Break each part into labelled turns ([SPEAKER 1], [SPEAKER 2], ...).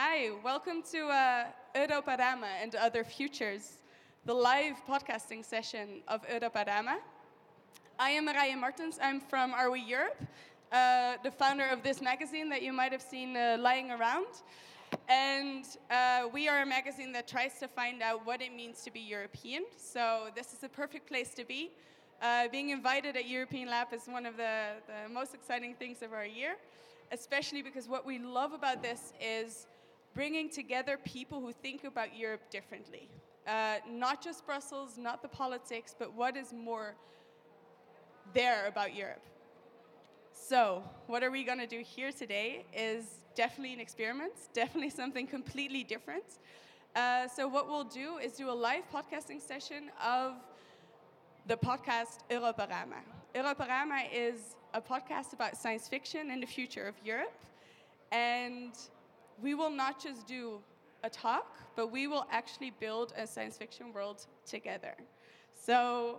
[SPEAKER 1] Hi, welcome to uh, Europarama and Other Futures, the live podcasting session of Europarama. I am Marije Martens. I'm from Are We Europe, uh, the founder of this magazine that you might have seen uh, lying around. And uh, we are a magazine that tries to find out what it means to be European. So this is the perfect place to be. Uh, being invited at European Lab is one of the, the most exciting things of our year, especially because what we love about this is bringing together people who think about Europe differently. Uh, not just Brussels, not the politics, but what is more there about Europe. So, what are we going to do here today is definitely an experiment, definitely something completely different. Uh, so, what we'll do is do a live podcasting session of the podcast Europarama. Europarama is a podcast about science fiction and the future of Europe. And we will not just do a talk, but we will actually build a science fiction world together. So,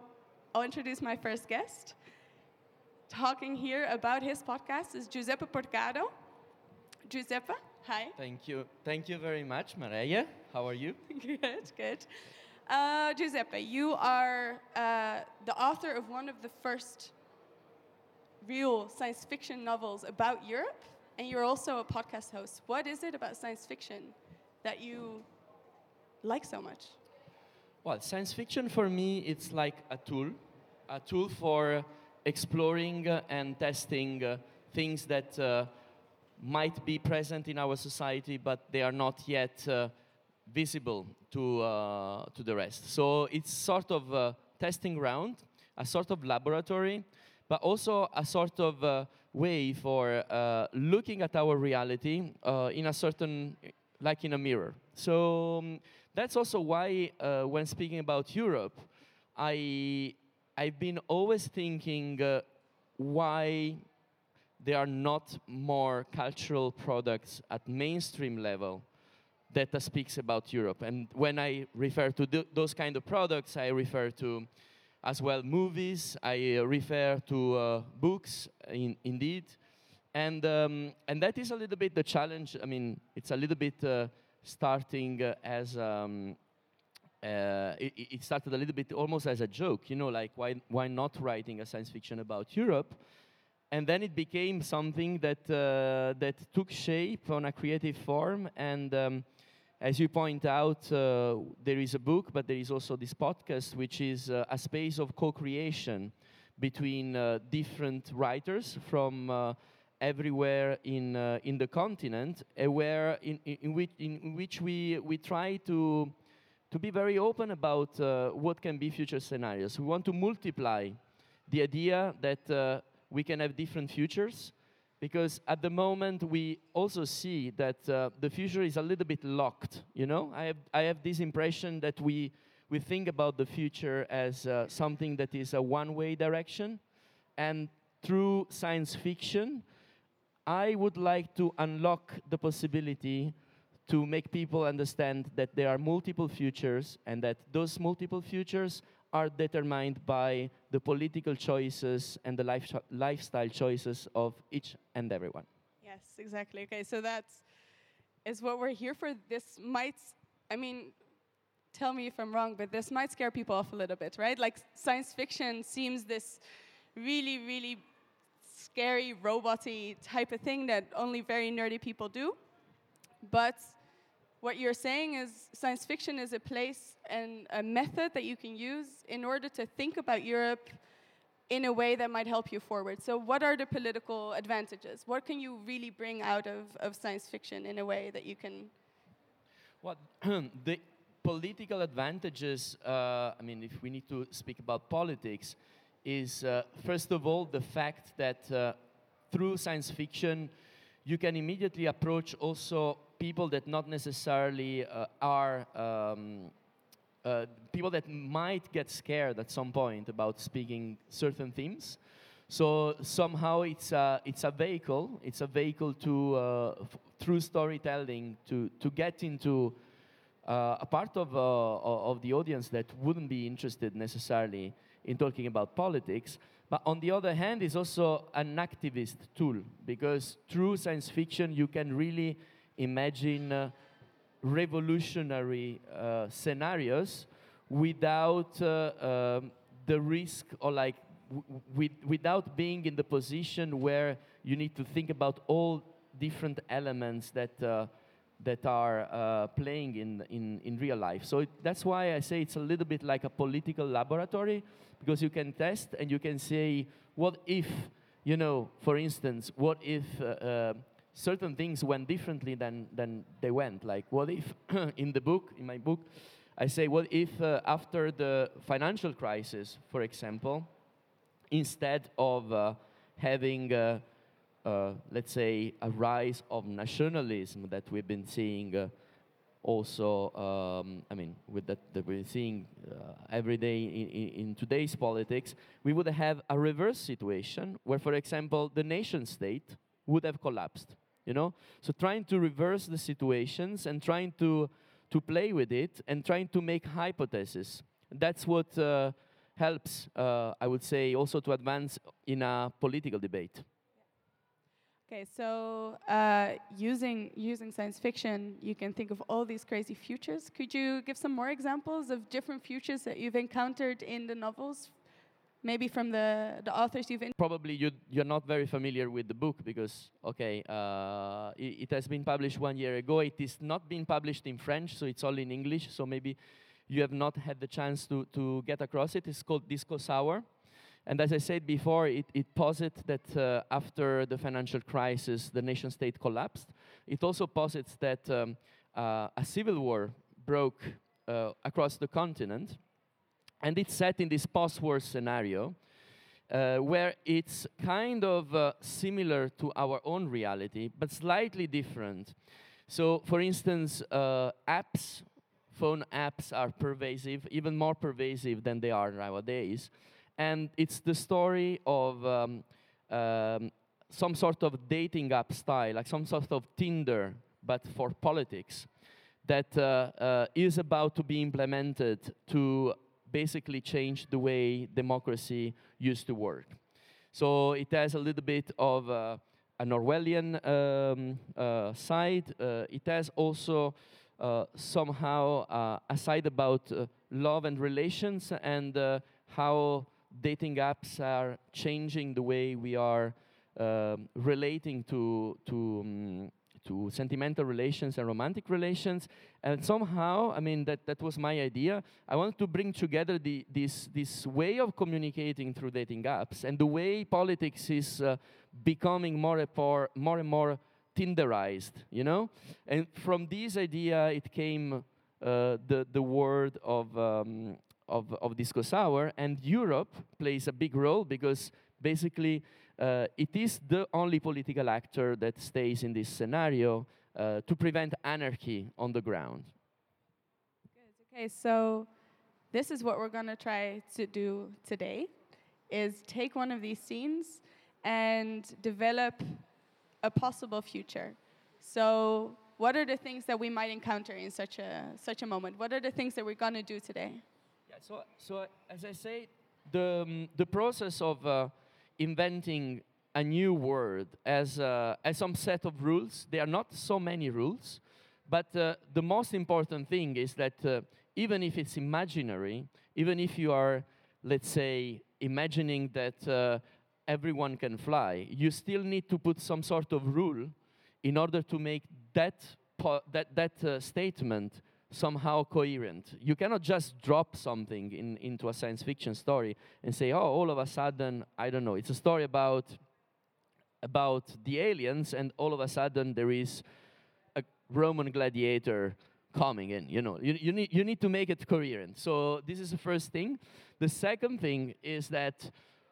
[SPEAKER 1] I'll introduce my first guest talking here about his podcast is Giuseppe Porcaro. Giuseppe, hi.
[SPEAKER 2] Thank you. Thank you very much, Maria. How are you?
[SPEAKER 1] good, good. Uh, Giuseppe, you are uh, the author of one of the first real science fiction novels about Europe, and you're also a podcast host. What is it about science fiction that you like so much?
[SPEAKER 2] Well, science fiction for me, it's like a tool, a tool for exploring and testing uh, things that uh, might be present in our society, but they are not yet uh, visible to, to the rest. So it's sort of a testing ground, a sort of laboratory, but also a sort of uh, way for uh, looking at our reality uh, in a certain, like in a mirror. So um, that's also why, when speaking about Europe, I I've been always thinking uh, why there are not more cultural products at mainstream level that uh, speaks about Europe. And when I refer to th those kind of products, I refer to as well movies, I uh, refer to uh, books, in, indeed. And, um, and that is a little bit the challenge. I mean, it's a little bit uh, starting as um, uh, it, it, started a little bit almost as a joke, you know, like why, why not writing a science fiction about Europe? And then it became something that, uh, that took shape on a creative form. And um, as you point out, uh, there is a book, but there is also this podcast, which is uh, a space of co-creation between uh, different writers from uh, everywhere in, in the continent, where in, in, in, which, in which we, we try to to be very open about uh, what can be future scenarios. We want to multiply the idea that uh, we can have different futures because at the moment we also see that uh, the future is a little bit locked. You know, I have, I have this impression that we, we think about the future as uh, something that is a one-way direction and through science fiction, I would like to unlock the possibility to make people understand that there are multiple futures and that those multiple futures are determined by the political choices and the life lifestyle choices of each and everyone.
[SPEAKER 1] Yes, exactly. Okay, so that's is what we're here for. This might, I mean, tell me if I'm wrong, but this might scare people off a little bit, right? Like science fiction seems this really, really scary, roboty type of thing that only very nerdy people do. But what you're saying is science fiction is a place and a method that you can use in order to think about Europe in a way that might help you forward. So, what are the political advantages? What can you really bring out of, of science fiction in a way that you can?
[SPEAKER 2] Well, the political advantages, uh, I mean, if we need to speak about politics, is uh, first of all the fact that uh, through science fiction, you can immediately approach also people that not necessarily uh, are um, uh, people that might get scared at some point about speaking certain themes. So somehow it's a, it's a vehicle. It's a vehicle to uh, through storytelling to to get into uh, a part of uh, of the audience that wouldn't be interested necessarily in talking about politics. But on the other hand, it's also an activist tool because through science fiction you can really imagine uh, revolutionary uh, scenarios without uh, um, the risk or like with, without being in the position where you need to think about all different elements that uh, that are uh, playing in, in, in real life. So it, that's why I say it's a little bit like a political laboratory because you can test and you can say, what if, you know, for instance, what if uh, certain things went differently than, than they went? Like, what if in the book, in my book, I say, what if uh, after the financial crisis, for example, instead of uh, having uh, uh, let's say, a rise of nationalism that we've been seeing uh, also, um, I mean, with that, that we're seeing uh, every day in, in, in, today's politics, we would have a reverse situation where, for example, the nation state would have collapsed. You know, so trying to reverse the situations and trying to to play with it and trying to make hypotheses. That's what uh, helps, uh, I would say, also to advance in a political debate.
[SPEAKER 1] Okay, so uh, using using science fiction, you can think of all these crazy futures. Could you give some more examples of different futures that you've encountered in the novels? Maybe from the, the authors you've
[SPEAKER 2] probably you you're not very familiar with the book because okay, uh, it, it has been published one year ago. It is not been published in French, so it's all in English. So maybe you have not had the chance to to get across it. It's called Disco Sour. And as I said before, it, it posits that uh, after the financial crisis, the nation state collapsed. It also posits that um, uh, a civil war broke uh, across the continent. And it's set in this post war scenario uh, where it's kind of uh, similar to our own reality, but slightly different. So, for instance, uh, apps, phone apps are pervasive, even more pervasive than they are nowadays and it's the story of um, um, some sort of dating app style, like some sort of Tinder, but for politics, that uh, uh, is about to be implemented to basically change the way democracy used to work. So it has a little bit of uh, an Orwellian um, uh, side. Uh, it has also uh, somehow a side about love and relations and how dating apps are changing the way we are um, relating to to um, to sentimental relations and romantic relations. And somehow, I mean, that, that was my idea. I wanted to bring together the, this, this way of communicating through dating apps and the way politics is uh, becoming more and more, more and more Tinderized, you know? And from this idea, it came uh, the, the word of um, of, of Disco Sour, and Europe plays a big role because basically uh, it is the only political actor that stays in this scenario uh, to prevent anarchy on the ground.
[SPEAKER 1] Good. Okay, so this is what we're going to try to do today is take one of these scenes and develop a possible future. So what are the things that we might encounter in such a such a moment? What are the things that we're going to do today?
[SPEAKER 2] so, so as I say, the, um, the process of uh, inventing a new word as, uh, as some set of rules, there are not so many rules, but uh, the most important thing is that uh, even if it's imaginary, even if you are, let's say, imagining that uh, everyone can fly, you still need to put some sort of rule in order to make that, that, that uh, statement somehow coherent. You cannot just drop something in, into a science fiction story and say, oh, all of a sudden, I don't know, it's a story about, about the aliens, and all of a sudden there is a Roman gladiator coming in. You know, you, you, need, you need to make it coherent. So this is the first thing. The second thing is that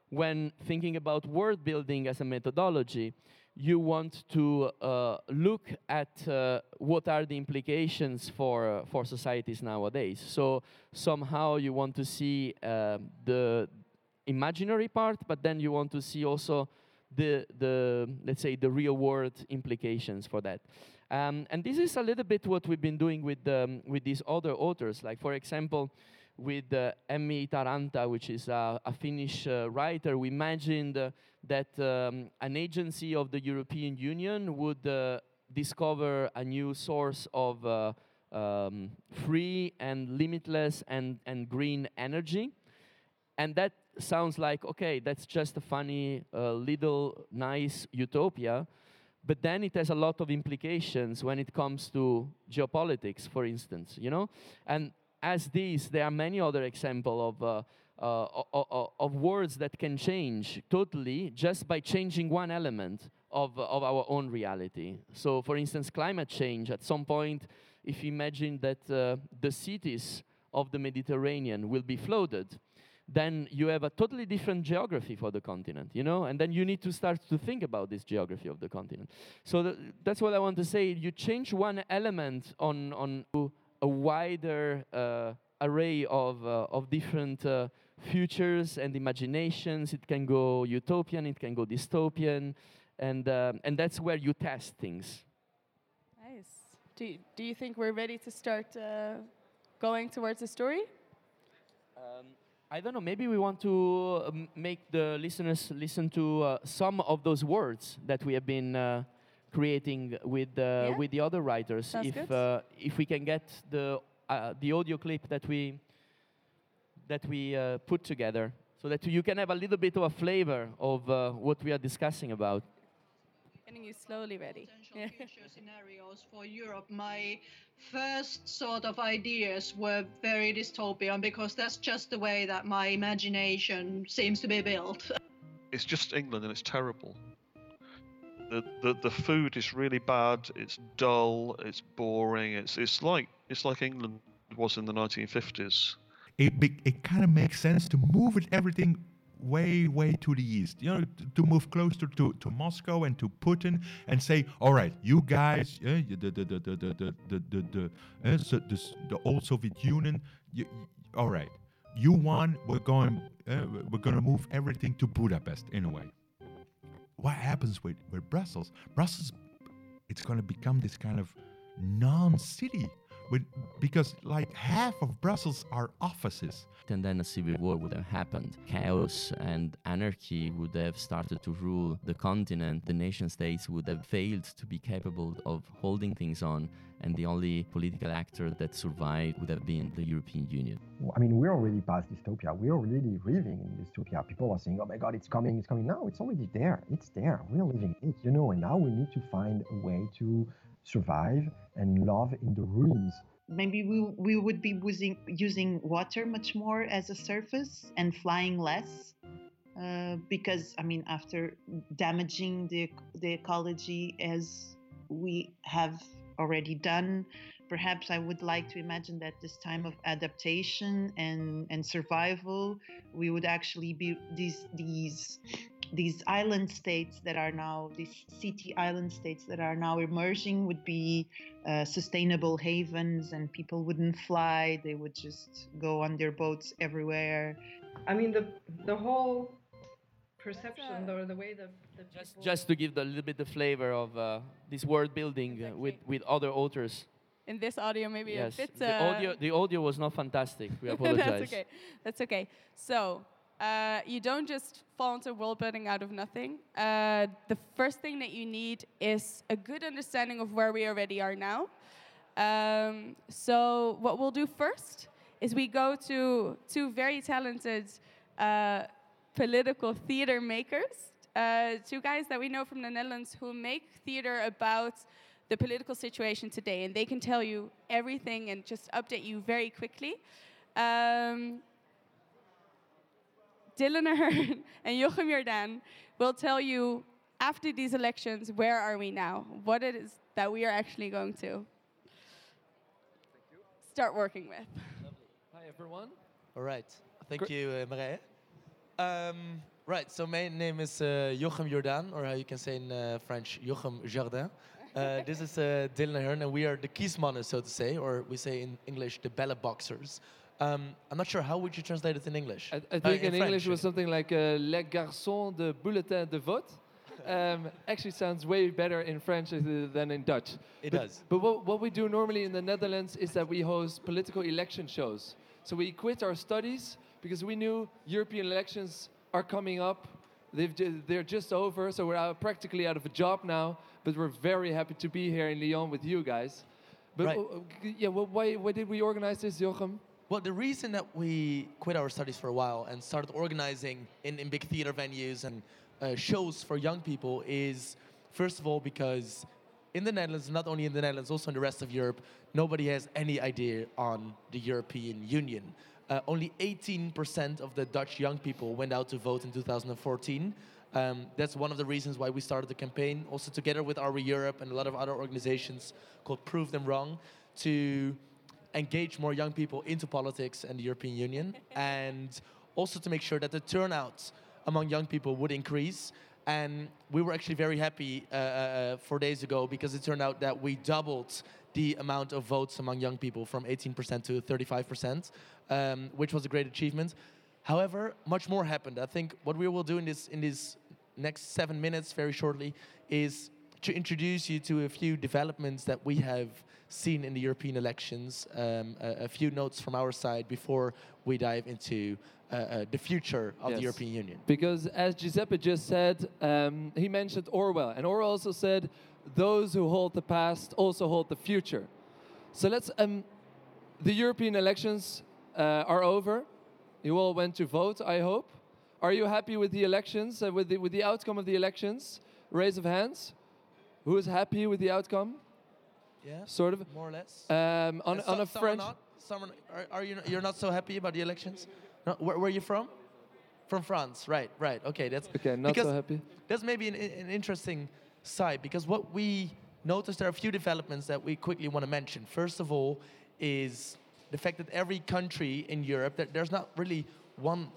[SPEAKER 2] when thinking about world building as a methodology, you want to uh, look at uh, what are the implications for uh, for societies nowadays. So somehow you want to see uh, the imaginary part, but then you want to see also the the let's say the real world implications for that. Um, and this is a little bit what we've been doing with um, with these other authors. Like for example with uh, Emmi Itäranta, which is a, a Finnish uh, writer, we imagined uh, that um, an agency of the European Union would uh, discover a new source of uh, um, free and limitless and, and green energy. And that sounds like, okay, that's just a funny uh, little nice utopia. But then it has a lot of implications when it comes to geopolitics, for instance, you know? And as these, there are many other examples of, uh, uh, of words that can change totally just by changing one element of, of our own reality. So, for instance, climate change, at some point, if you imagine that uh, the cities of the Mediterranean will be flooded, then you have a totally different geography for the continent, you know? And then you need to start to think about this geography of the continent. So th that's what I want to say. You change one element on, on a wider uh, array of, uh, of different uh, futures and imaginations. It can go utopian, it can go dystopian, and, um, and that's where you test things.
[SPEAKER 1] Nice. Do you, do you think we're ready to start uh, going towards the story?
[SPEAKER 2] Um, I don't know, maybe we want to um, make the listeners listen to uh, some of those words that we have been uh, creating with, uh,
[SPEAKER 1] yeah?
[SPEAKER 2] with the other writers.
[SPEAKER 1] Sounds
[SPEAKER 2] if, uh, if we can get the, uh, the audio clip that we, that we uh, put together so that you can have a little bit of a flavor of what we are discussing about
[SPEAKER 1] getting you slowly ready.
[SPEAKER 3] Potential future scenarios for Europe. My first sort of ideas were very dystopian because that's just the way that my imagination seems to be built.
[SPEAKER 4] It's just England and it's terrible. The, the the food is really bad. It's dull. It's boring. It's it's like it's like England was in the 1950s.
[SPEAKER 5] It it kind of makes sense to move everything way, way to the east, you know, to move closer to, to Moscow and to Putin and say, all right, you guys, uh, the, the, the, the, the, the, the, the, the old Soviet Union, all right, you won, we're going, uh, we're going to move everything to Budapest in a way. What happens with, with Brussels? Brussels, it's going to become this kind of non-city with, because like half of Brussels are offices.
[SPEAKER 2] And then a civil war would have happened. Chaos and anarchy would have started to rule the continent. The nation states would have failed to be capable of holding things on, and the only political actor that survived would have been the European Union.
[SPEAKER 6] I mean, we're already past dystopia. We're already living in dystopia. People are saying, oh my God, it's coming, it's coming. No, it's already there. It's there. We're living it, you know, and now we need to find a way to survive and love in the ruins.
[SPEAKER 7] Maybe we, we would be using, using water much more as a surface and flying less. Uh, because, I mean, after damaging the, the ecology as we have already done, perhaps I would like to imagine that this time of adaptation and, and survival, we would actually be these these these island states that are now these city island states that are now emerging would be uh, sustainable havens and people wouldn't fly. They would just go on their boats everywhere.
[SPEAKER 8] I mean the the whole perception or the way the, the
[SPEAKER 2] just just to give a little bit the flavor of uh, this world building uh, exactly. with with other authors.
[SPEAKER 1] In this audio maybe
[SPEAKER 2] yes.
[SPEAKER 1] a bit
[SPEAKER 2] the
[SPEAKER 1] uh,
[SPEAKER 2] audio the audio was not fantastic. We apologize.
[SPEAKER 1] that's okay. That's okay. So uh, you don't just fall into world building out of nothing. Uh, the first thing that you need is a good understanding of where we already are now. Um, so what we'll do first is we go to two very talented uh, political theater makers, uh, two guys that we know from the Netherlands who make theater about the political situation today, and they can tell you everything and just update you very quickly. Um, Dylan Ahern and Jochem Jordaan will tell you after these elections, where are we now? What it is that we are actually going to start working with.
[SPEAKER 9] Hi, everyone. All right. Thank Gr you, uh, Marije. Um, right, so my name is uh, Jochem Jordaan, or how you can say in uh, French, Jochem Jardin. Uh, this is uh, Dylan Ahern, and we are the kiesmannen, so to say, or we say in English, the ballot boxers. Um, I'm not sure how would you translate it in English.
[SPEAKER 8] I, I think uh, in, in English it was something like uh, "Les garçons de bulletin de vote." Um, actually, sounds way better in French than in Dutch.
[SPEAKER 9] It
[SPEAKER 8] but,
[SPEAKER 9] does.
[SPEAKER 8] But what, what we do normally in the Netherlands is that we host political election shows. So we quit our studies because we knew European elections are coming up. They've, they're just over, so we're out, practically out of a job now. but we're very happy to be here in Lyon with you guys. But
[SPEAKER 9] Right.
[SPEAKER 8] uh, yeah, well, why, why did we organize this, Jochem?
[SPEAKER 9] Well, the reason that we quit our studies for a while and started organizing in, in big theater venues and uh, shows for young people is, first of all, because in the Netherlands, not only in the Netherlands, also in the rest of Europe, nobody has any idea on the European Union. Uh, only 18% of the Dutch young people went out to vote in 2014. Um, that's one of the reasons why we started the campaign, also together with Our Europe and a lot of other organizations called Prove Them Wrong, to engage more young people into politics and the European Union, and also to make sure that the turnout among young people would increase. And we were actually very happy uh, uh, four days ago because it turned out that we doubled the amount of votes among young people from 18% to 35%, um, which was a great achievement. However, much more happened. I think what we will do in this in these next seven minutes, very shortly, is to introduce you to a few developments that we have seen in the European elections. Um, a, a few notes from our side before we dive into uh, uh, the future of
[SPEAKER 8] Yes.
[SPEAKER 9] the European Union.
[SPEAKER 8] Because as Giuseppe just said, um, he mentioned Orwell, and Orwell also said, "Those who hold the past also hold the future." So let's. Um, the European elections uh, are over. You all went to vote, I hope. Are you happy with the elections, uh, with the with the outcome of the elections? Raise of hands. Who is happy with the outcome?
[SPEAKER 9] Yeah,
[SPEAKER 8] Sort of.
[SPEAKER 9] more or less.
[SPEAKER 8] Um, on,
[SPEAKER 9] so-
[SPEAKER 8] on a
[SPEAKER 9] some are
[SPEAKER 8] French.
[SPEAKER 9] not. Some are, are, are you not, you're not so happy about the elections? No, where, where are you from? From France, right? Right. Okay, that's
[SPEAKER 8] Okay, not so happy.
[SPEAKER 9] That's maybe an, an interesting side because what we noticed there are a few developments that we quickly want to mention. First of all, is the fact that every country in Europe that there's not really one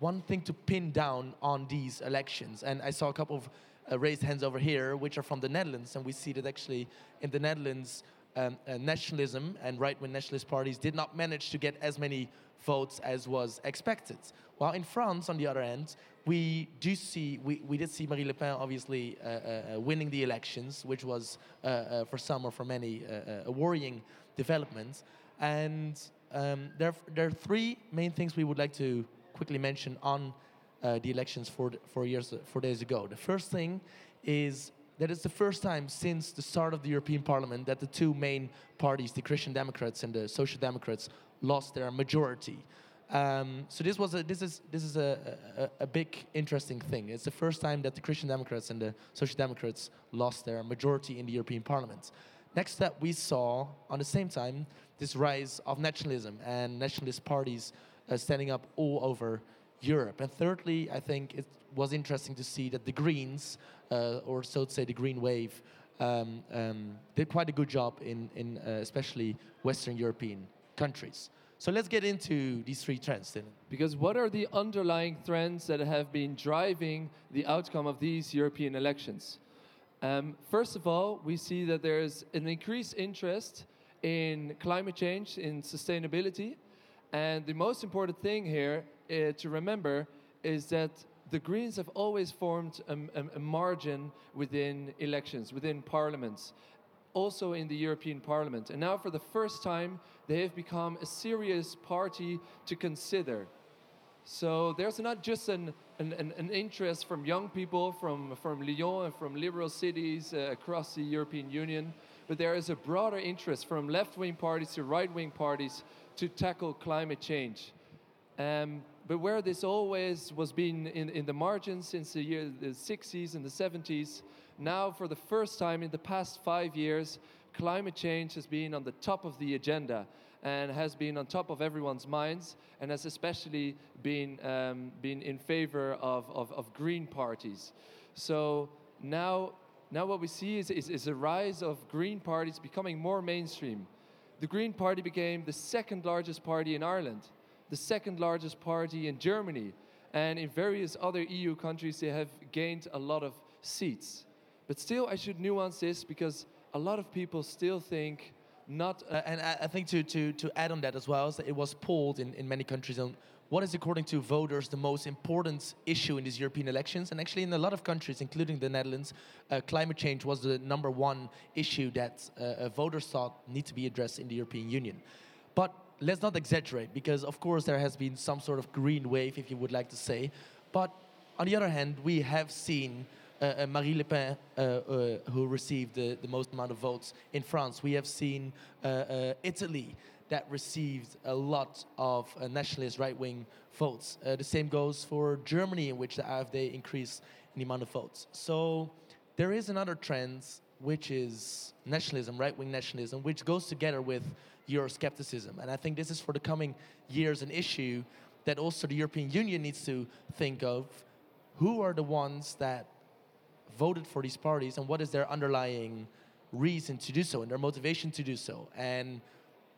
[SPEAKER 9] one thing to pin down on these elections. And I saw a couple of uh, raised hands over here, which are from the Netherlands, and we see that actually in the Netherlands, um, uh, nationalism and right-wing nationalist parties did not manage to get as many votes as was expected. While in France, on the other hand, we do see we, we did see Marine Le Pen obviously uh, uh, uh, winning the elections, which was uh, uh, for some or for many a worrying development. And um, there, there are three main things we would like to quickly mention on uh, the elections four, four years, four days ago. The first thing is that it's the first time since the start of the European Parliament that the two main parties, the Christian Democrats and the Social Democrats, lost their majority. Um, so this was a, this is this is a, a, a big interesting thing. It's the first time that the Christian Democrats and the Social Democrats lost their majority in the European Parliament. Next up, we saw on the same time this rise of nationalism and nationalist parties uh, standing up all over Europe. And thirdly, I think it was interesting to see that the Greens, uh, or so to say, the Green Wave, um, um, did quite a good job in, in uh, especially Western European countries. So let's get into these three trends, then.
[SPEAKER 8] Because what are the underlying trends that have been driving the outcome of these European elections? Um, first of all, we see that there's an increased interest in climate change, in sustainability. And the most important thing here uh, to remember is that the Greens have always formed a, a- a margin within elections, within parliaments, also in the European Parliament. And now, for the first time, they have become a serious party to consider. So there's not just an, an, an, interest from young people from, from Lyon and from liberal cities uh, across the European Union, but there is a broader interest from left wing parties to right wing parties to tackle climate change. Um, but where this always was being in, in the margins since the year the 60s and the 70s, now for the first time in the past five years, climate change has been on the top of the agenda and has been on top of everyone's minds and has especially been, um, been in favor of, of, of green parties. So now, now what we see is, is, is a rise of green parties becoming more mainstream. The Green Party became the second largest party in Ireland, the second largest party in Germany, and in various other EU countries, they have gained a lot of seats. But still, I should nuance this because a lot of people still think not.
[SPEAKER 9] Uh, and I, think to, to, to add on that as well, is that it was polled in, in many countries on what is, according to voters, the most important issue in these European elections. And actually, in a lot of countries, including the Netherlands, uh, climate change was the number one issue that uh, uh, voters thought need to be addressed in the European Union. But let's not exaggerate, because of course there has been some sort of green wave, if you would like to say. But on the other hand, we have seen uh, uh, Marine Le Pen, uh, uh, who received the, the most amount of votes in France. We have seen uh, uh, Italy that received a lot of nationalist right wing votes. The same goes for Germany, in which the AfD increased in the amount of votes. So there is another trend, which is nationalism, right wing nationalism, which goes together with Euroscepticism. And I think this is for the coming years an issue that also the European Union needs to think of. Who are the ones that voted for these parties and what is their underlying reason to do so and their motivation to do so? And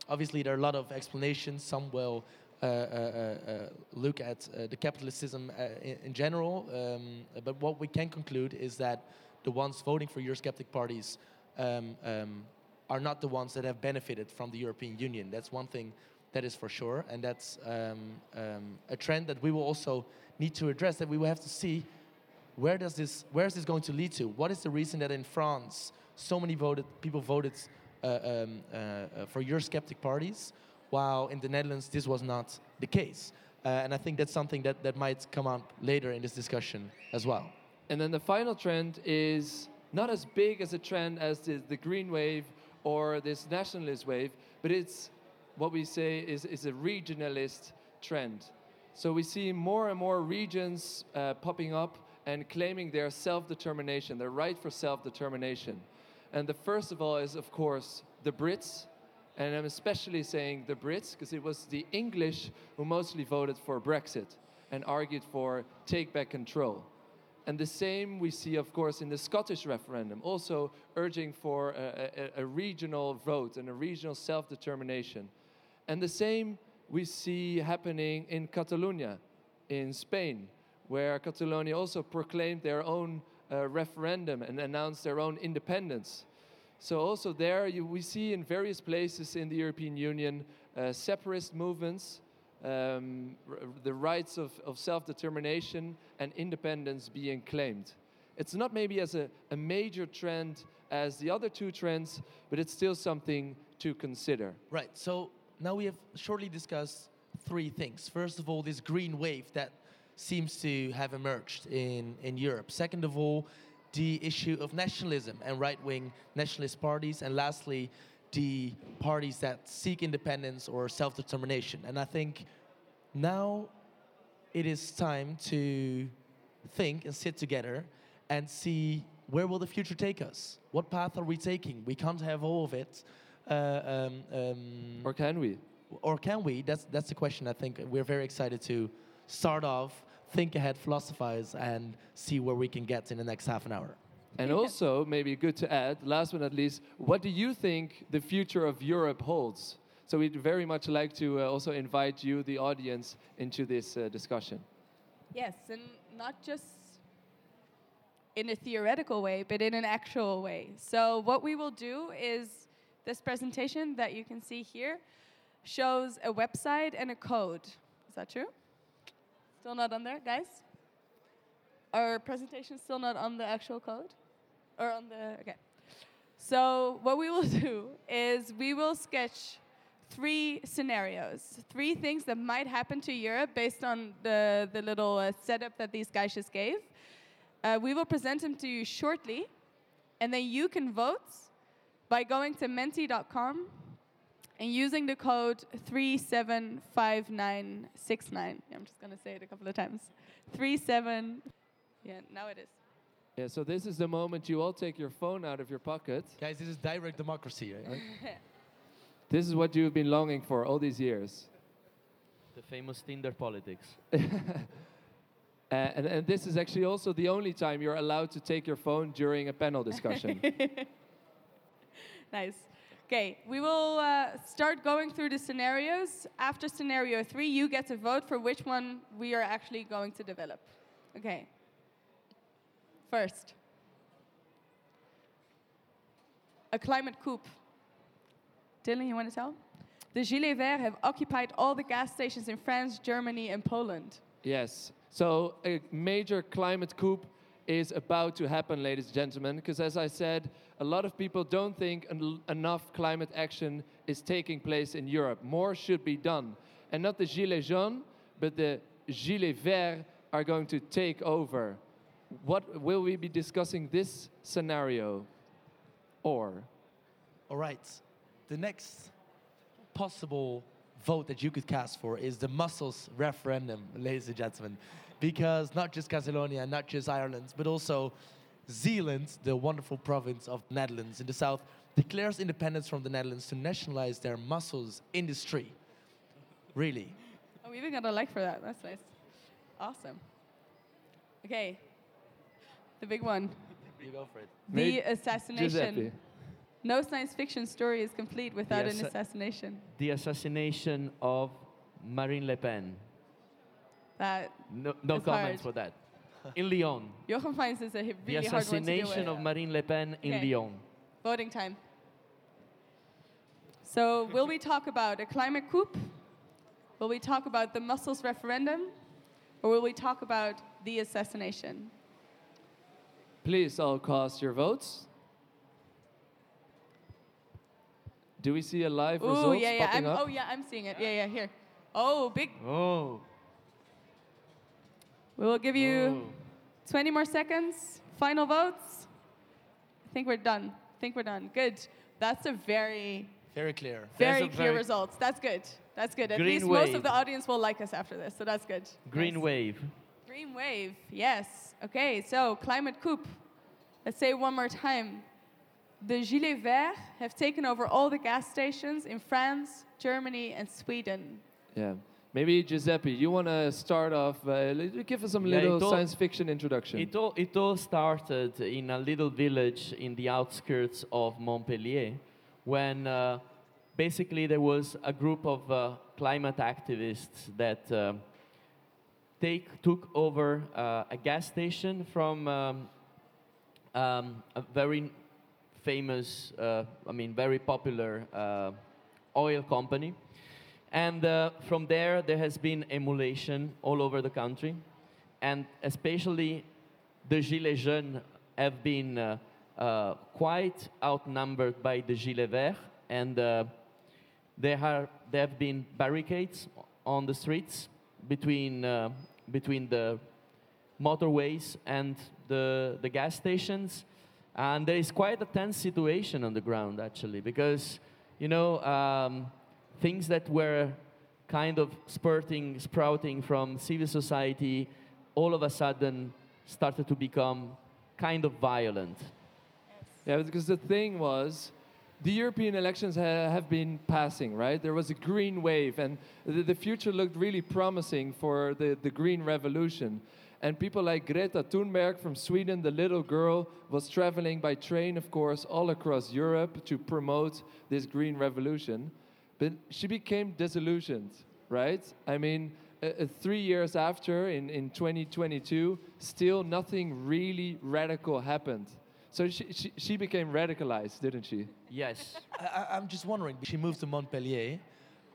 [SPEAKER 9] obviously, there are a lot of explanations. Some will uh, uh, uh, uh, look at uh, the capitalism uh, in, in general, um, but what we can conclude is that the ones voting for Eurosceptic parties um, um, are not the ones that have benefited from the European Union. That's one thing that is for sure, and that's um, um, a trend that we will also need to address. That we will have to see where does this where is this going to lead to? What is the reason that in France so many voted people voted uh, um, uh, uh, for parties, while in the Netherlands this was not the case? Uh, and I think that's something that, that might come up later in this discussion as well.
[SPEAKER 8] And then the final trend is not as big as a trend as the, the green wave or this nationalist wave, but it's what we say is, is a regionalist trend. So we see more and more regions uh, popping up and claiming their self determination, their right for self determination. And the first of all is, of course, the Brits. And I'm especially saying the Brits because it was the English who mostly voted for Brexit and argued for take back control. And the same we see, of course, in the Scottish referendum, also urging for a, a, a regional vote and a regional self determination. And the same we see happening in Catalonia, in Spain, where Catalonia also proclaimed their own uh, referendum and announced their own independence. So, also there, you, we see in various places in the European Union uh, separatist movements um, the rights of, of self determination and independence being claimed. It's not maybe as a, a major trend as the other two trends, but it's still something to consider.
[SPEAKER 9] Right. So now we have shortly discussed three things. First of all, this green wave that seems to have emerged in, in Europe. Second of all, the issue of nationalism and right wing nationalist parties. And lastly, the parties that seek independence or self determination. And I think now it is time to think and sit together and see where will the future take us? What path are we taking? We can't have all of it. Uh, um, um,
[SPEAKER 8] Or can we?
[SPEAKER 9] or can we? That's that's the question. I think we're very excited to start off, think ahead, philosophize, and see where we can get in the next half an hour.
[SPEAKER 8] And also, maybe good to add, last but not least, what do you think the future of Europe holds? So we'd very much like to uh, also invite you, the audience, into this uh, discussion.
[SPEAKER 1] Yes, and not just in a theoretical way, but in an actual way. So, what we will do is this presentation that you can see here shows a website and a code. Is that true? Still not on there, guys? Our presentation is still not on the actual code? Or on the. Okay. So, what we will do is we will sketch three scenarios, three things that might happen to Europe based on the, the little uh, setup that these guys just gave. Uh, we will present them to you shortly, and then you can vote by going to menti.com and using the code 375969. Yeah, I'm just going to say it a couple of times. 37. Yeah, now it is.
[SPEAKER 8] Yeah, so this is the moment you all take your phone out of your pocket.
[SPEAKER 9] Guys, this is direct democracy, right?
[SPEAKER 8] This is what you've been longing for all these years.
[SPEAKER 2] The famous Tinder politics.
[SPEAKER 8] Uh, and, and this is actually also the only time you're allowed to take your phone during a panel discussion.
[SPEAKER 1] Nice. Okay, we will uh, start going through the scenarios. After scenario three, you get to vote for which one we are actually going to develop. Okay. First, a climate coup. Dylan, you want to tell? The Gilets Verts have occupied all the gas stations in France, Germany, and Poland.
[SPEAKER 8] Yes. So a major climate coup is about to happen, ladies and gentlemen, because as I said, a lot of people don't think en- enough climate action is taking place in Europe. More should be done. And not the Gilets jaunes, but the Gilets Verts are going to take over. What will we be discussing this scenario? Or
[SPEAKER 9] All right. The next possible vote that you could cast for is the Mussels referendum, ladies and gentlemen. Because not just Catalonia, not just Ireland, but also Zeeland, the wonderful province of the Netherlands in the south, declares independence from the Netherlands to nationalize their mussels industry. Really.
[SPEAKER 1] Oh, we even got a like for that. That's nice. Awesome. Okay. The big one.
[SPEAKER 9] You go for it.
[SPEAKER 1] The
[SPEAKER 8] Maybe
[SPEAKER 1] assassination.
[SPEAKER 8] Giuseppe.
[SPEAKER 1] No science fiction story is complete without an assassination.
[SPEAKER 2] The assassination of Marine Le Pen.
[SPEAKER 1] That
[SPEAKER 2] No, no
[SPEAKER 1] It's
[SPEAKER 2] comments
[SPEAKER 1] hard.
[SPEAKER 2] for that. In Lyon.
[SPEAKER 1] Jochen finds is a hi-
[SPEAKER 2] The
[SPEAKER 1] really hard one to deal
[SPEAKER 2] assassination of Marine Le Pen in
[SPEAKER 1] Okay.
[SPEAKER 2] Lyon.
[SPEAKER 1] Voting time. So, will we talk about a climate coup? Will we talk about the Mussels referendum? Or will we talk about the assassination?
[SPEAKER 8] Please all cast your votes. Do we see a live
[SPEAKER 1] Oh,
[SPEAKER 8] result
[SPEAKER 1] yeah, yeah.
[SPEAKER 8] popping
[SPEAKER 1] I'm,
[SPEAKER 8] up?
[SPEAKER 1] oh, yeah, I'm seeing it. Yeah, yeah, here. Oh, big.
[SPEAKER 2] Oh.
[SPEAKER 1] We will give you
[SPEAKER 2] oh.
[SPEAKER 1] 20 more seconds. Final votes. I think we're done. I think we're done. Good. That's a very,
[SPEAKER 9] Very clear.
[SPEAKER 1] very
[SPEAKER 2] a
[SPEAKER 1] clear
[SPEAKER 2] very-
[SPEAKER 1] results. That's good. That's good. At
[SPEAKER 2] Green
[SPEAKER 1] least most
[SPEAKER 2] wave.
[SPEAKER 1] of the audience will like us after this, so that's good.
[SPEAKER 2] Green
[SPEAKER 1] Nice.
[SPEAKER 2] wave.
[SPEAKER 1] Green wave. Yes. Okay. So climate coup. Let's say one more time. The Gilets Verts have taken over all the gas stations in France, Germany, and Sweden.
[SPEAKER 8] Yeah. Maybe Giuseppe, you want to start off, uh, give us some
[SPEAKER 2] Yeah,
[SPEAKER 8] little
[SPEAKER 2] all-
[SPEAKER 8] science fiction introduction.
[SPEAKER 2] It all, it all started in a little village in the outskirts of Montpellier when uh, basically there was a group of uh, climate activists that uh, take, took over uh, a gas station from um, um, a very famous, uh, I mean, very popular uh, oil company. And uh, from there, there has been emulation all over the country. And especially the Gilets jaunes have been uh, uh, quite outnumbered by the Gilets verts. And there, are, there have been barricades on the streets between, uh, between the motorways and the, the gas stations. And there is quite a tense situation on the ground, actually, because, you know, um, things that were kind of spurting, sprouting from civil society, all of a sudden started to become kind of violent.
[SPEAKER 8] Yeah, because the thing was, the European elections ha- have been passing, right? There was a green wave, and the, the future looked really promising for the, the green revolution. And people like Greta Thunberg from Sweden, the little girl, was traveling by train, of course, all across Europe to promote this green revolution. But she became disillusioned, right? I mean, uh, three years after, in, in 2022, still nothing really radical happened. So she, she, she became radicalized, didn't she?
[SPEAKER 2] Yes.
[SPEAKER 9] I, I- I'm just wondering. She moved to Montpellier,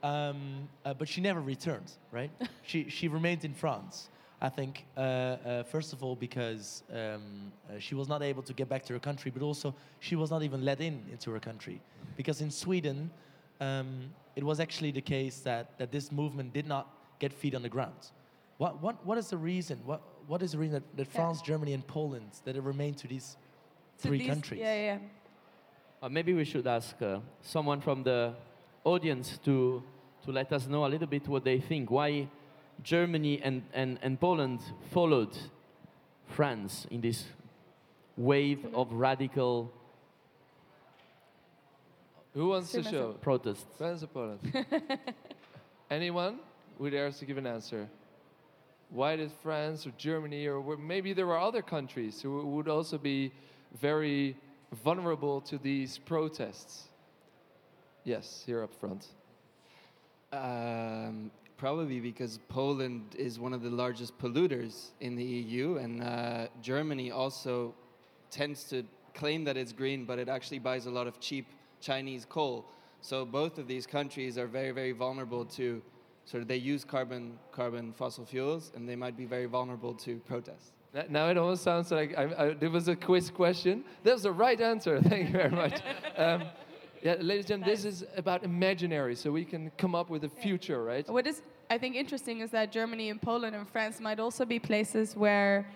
[SPEAKER 9] um, uh, but she never returned, right? she she remained in France. I think uh, uh, first of all because um, uh, she was not able to get back to her country, but also she was not even let in into her country, because in Sweden, um, it was actually the case that that this movement did not get feet on the ground. What what what is the reason? What what is the reason that, that France, Germany, and Poland that it remained to these
[SPEAKER 1] To
[SPEAKER 9] three
[SPEAKER 1] these-
[SPEAKER 9] countries?
[SPEAKER 1] Yeah, yeah.
[SPEAKER 2] Uh, maybe we should ask uh, someone from the audience to, to let us know a little bit what they think. Why Germany and, and, and Poland followed France in this wave of radical
[SPEAKER 8] Who wants to show?
[SPEAKER 2] protests.
[SPEAKER 8] France or Poland? Anyone who dares to give an answer? Why did France or Germany or maybe there were other countries who would also be very vulnerable to these protests? Yes, here up front.
[SPEAKER 10] Um, probably because Poland is one of the largest polluters in the EU, and uh, Germany also tends to claim that it's green, but it actually buys a lot of cheap Chinese coal. So both of these countries are very, very vulnerable to sort of they use carbon, carbon fossil fuels, and they might be very vulnerable to protests.
[SPEAKER 8] Now it almost sounds like I, I, there was a quiz question. That was the right answer. Thank you very much. Um, yeah, ladies and gentlemen, this is about imaginary, so we can come up with a future, right?
[SPEAKER 1] What is I think interesting is that Germany and Poland and France might also be places where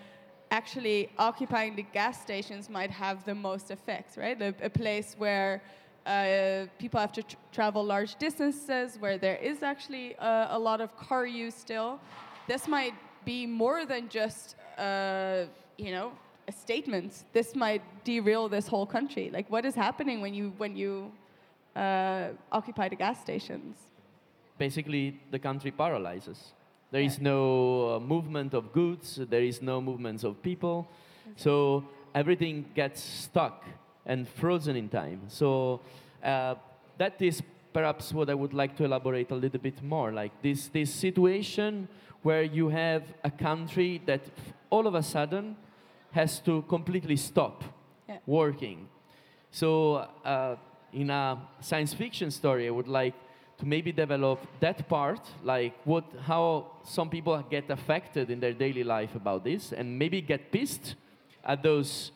[SPEAKER 1] actually occupying the gas stations might have the most effect, right? A, a place where uh, people have to tr- travel large distances, where there is actually uh, a lot of car use still. This might be more than just, uh, you know, a statement. This might derail this whole country. Like, what is happening when you when you uh, occupy the gas stations?
[SPEAKER 2] Basically, the country paralyzes. There is no uh, movement of goods, there is no movements of people. So everything gets stuck and frozen in time. So uh, that is perhaps what I would like to elaborate a little bit more. Like this, this situation where you have a country that all of a sudden has to completely stop
[SPEAKER 1] Yeah.
[SPEAKER 2] working. So uh, in a science fiction story, I would like to maybe develop that part, like what, how some people get affected in their daily life about this, and maybe get pissed at those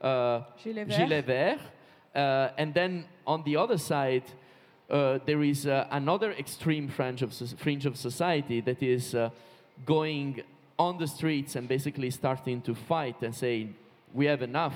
[SPEAKER 2] uh,
[SPEAKER 1] Gilets verts.
[SPEAKER 2] verts. Uh, and then on the other side, uh, there is uh, another extreme fringe of, fringe of society that is uh, going on the streets and basically starting to fight and say, we have enough.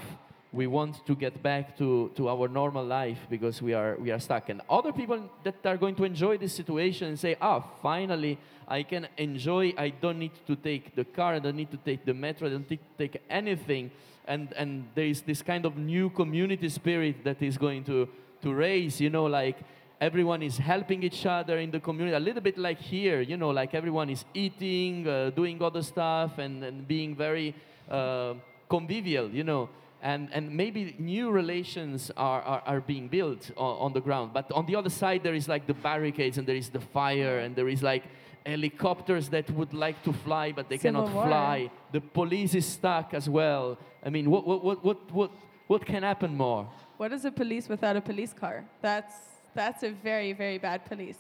[SPEAKER 2] We want to get back to, to our normal life because we are, we are stuck. And other people that are going to enjoy this situation and say, ah, finally, I can enjoy. I don't need to take the car. I don't need to take the metro. I don't need to take anything. And, and there is this kind of new community spirit that is going to, to raise, you know, like everyone is helping each other in the community, a little bit like here, you know, like everyone is eating, uh, doing other stuff, and, and being very uh, convivial, you know. And, and maybe new relations are, are, are being built on, on the ground. But on the other side, there is like the barricades, and there is the fire, and there is like helicopters that would like to fly, but they
[SPEAKER 1] Civil
[SPEAKER 2] cannot
[SPEAKER 1] war.
[SPEAKER 2] fly. The police is stuck as well. I mean, what, what, what, what, what, what can happen more?
[SPEAKER 1] What is a police without a police car? That's that's a very very bad police.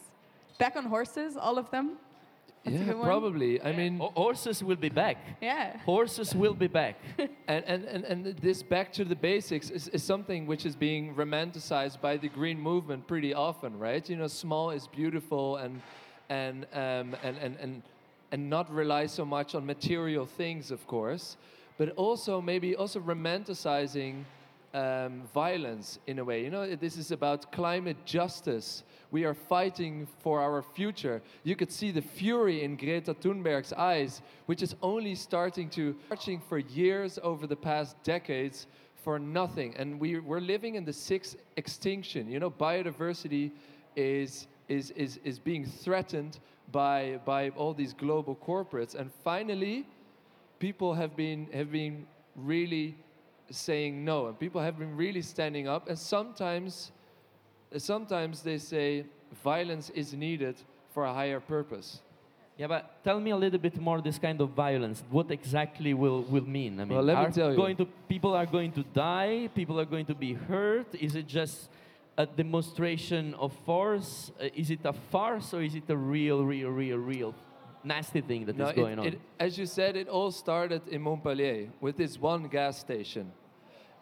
[SPEAKER 1] Back on horses, all of them. That's
[SPEAKER 8] yeah,
[SPEAKER 1] good one.
[SPEAKER 8] probably. I mean,
[SPEAKER 2] Ho- horses will be back.
[SPEAKER 1] Yeah.
[SPEAKER 2] Horses will be back.
[SPEAKER 8] and, and, and, and this back to the basics is, is something which is being romanticized by the green movement pretty often, right? You know, small is beautiful and and um, and, and, and and not rely so much on material things, of course, but also maybe also romanticizing um, violence in a way. You know, this is about climate justice. We are fighting for our future. You could see the fury in Greta Thunberg's eyes, which is only starting to marching for years over the past decades for nothing. And we, we're living in the sixth extinction. You know, biodiversity is is is, is being threatened by by all these global corporates. And finally, people have been have been really saying no and people have been really standing up and sometimes sometimes they say violence is needed for a higher purpose
[SPEAKER 2] Yeah, but tell me a little bit more this kind of violence. What exactly will, will mean? I mean,
[SPEAKER 8] Well, let me
[SPEAKER 2] are
[SPEAKER 8] tell you.
[SPEAKER 2] Going to, people are going to die. People are going to be hurt. Is it just a demonstration of force? Uh, is it a farce or is it a real, real, real, real nasty thing that is
[SPEAKER 8] No, it-
[SPEAKER 2] going on?
[SPEAKER 8] it- as you said, it all started in Montpellier with this one gas station.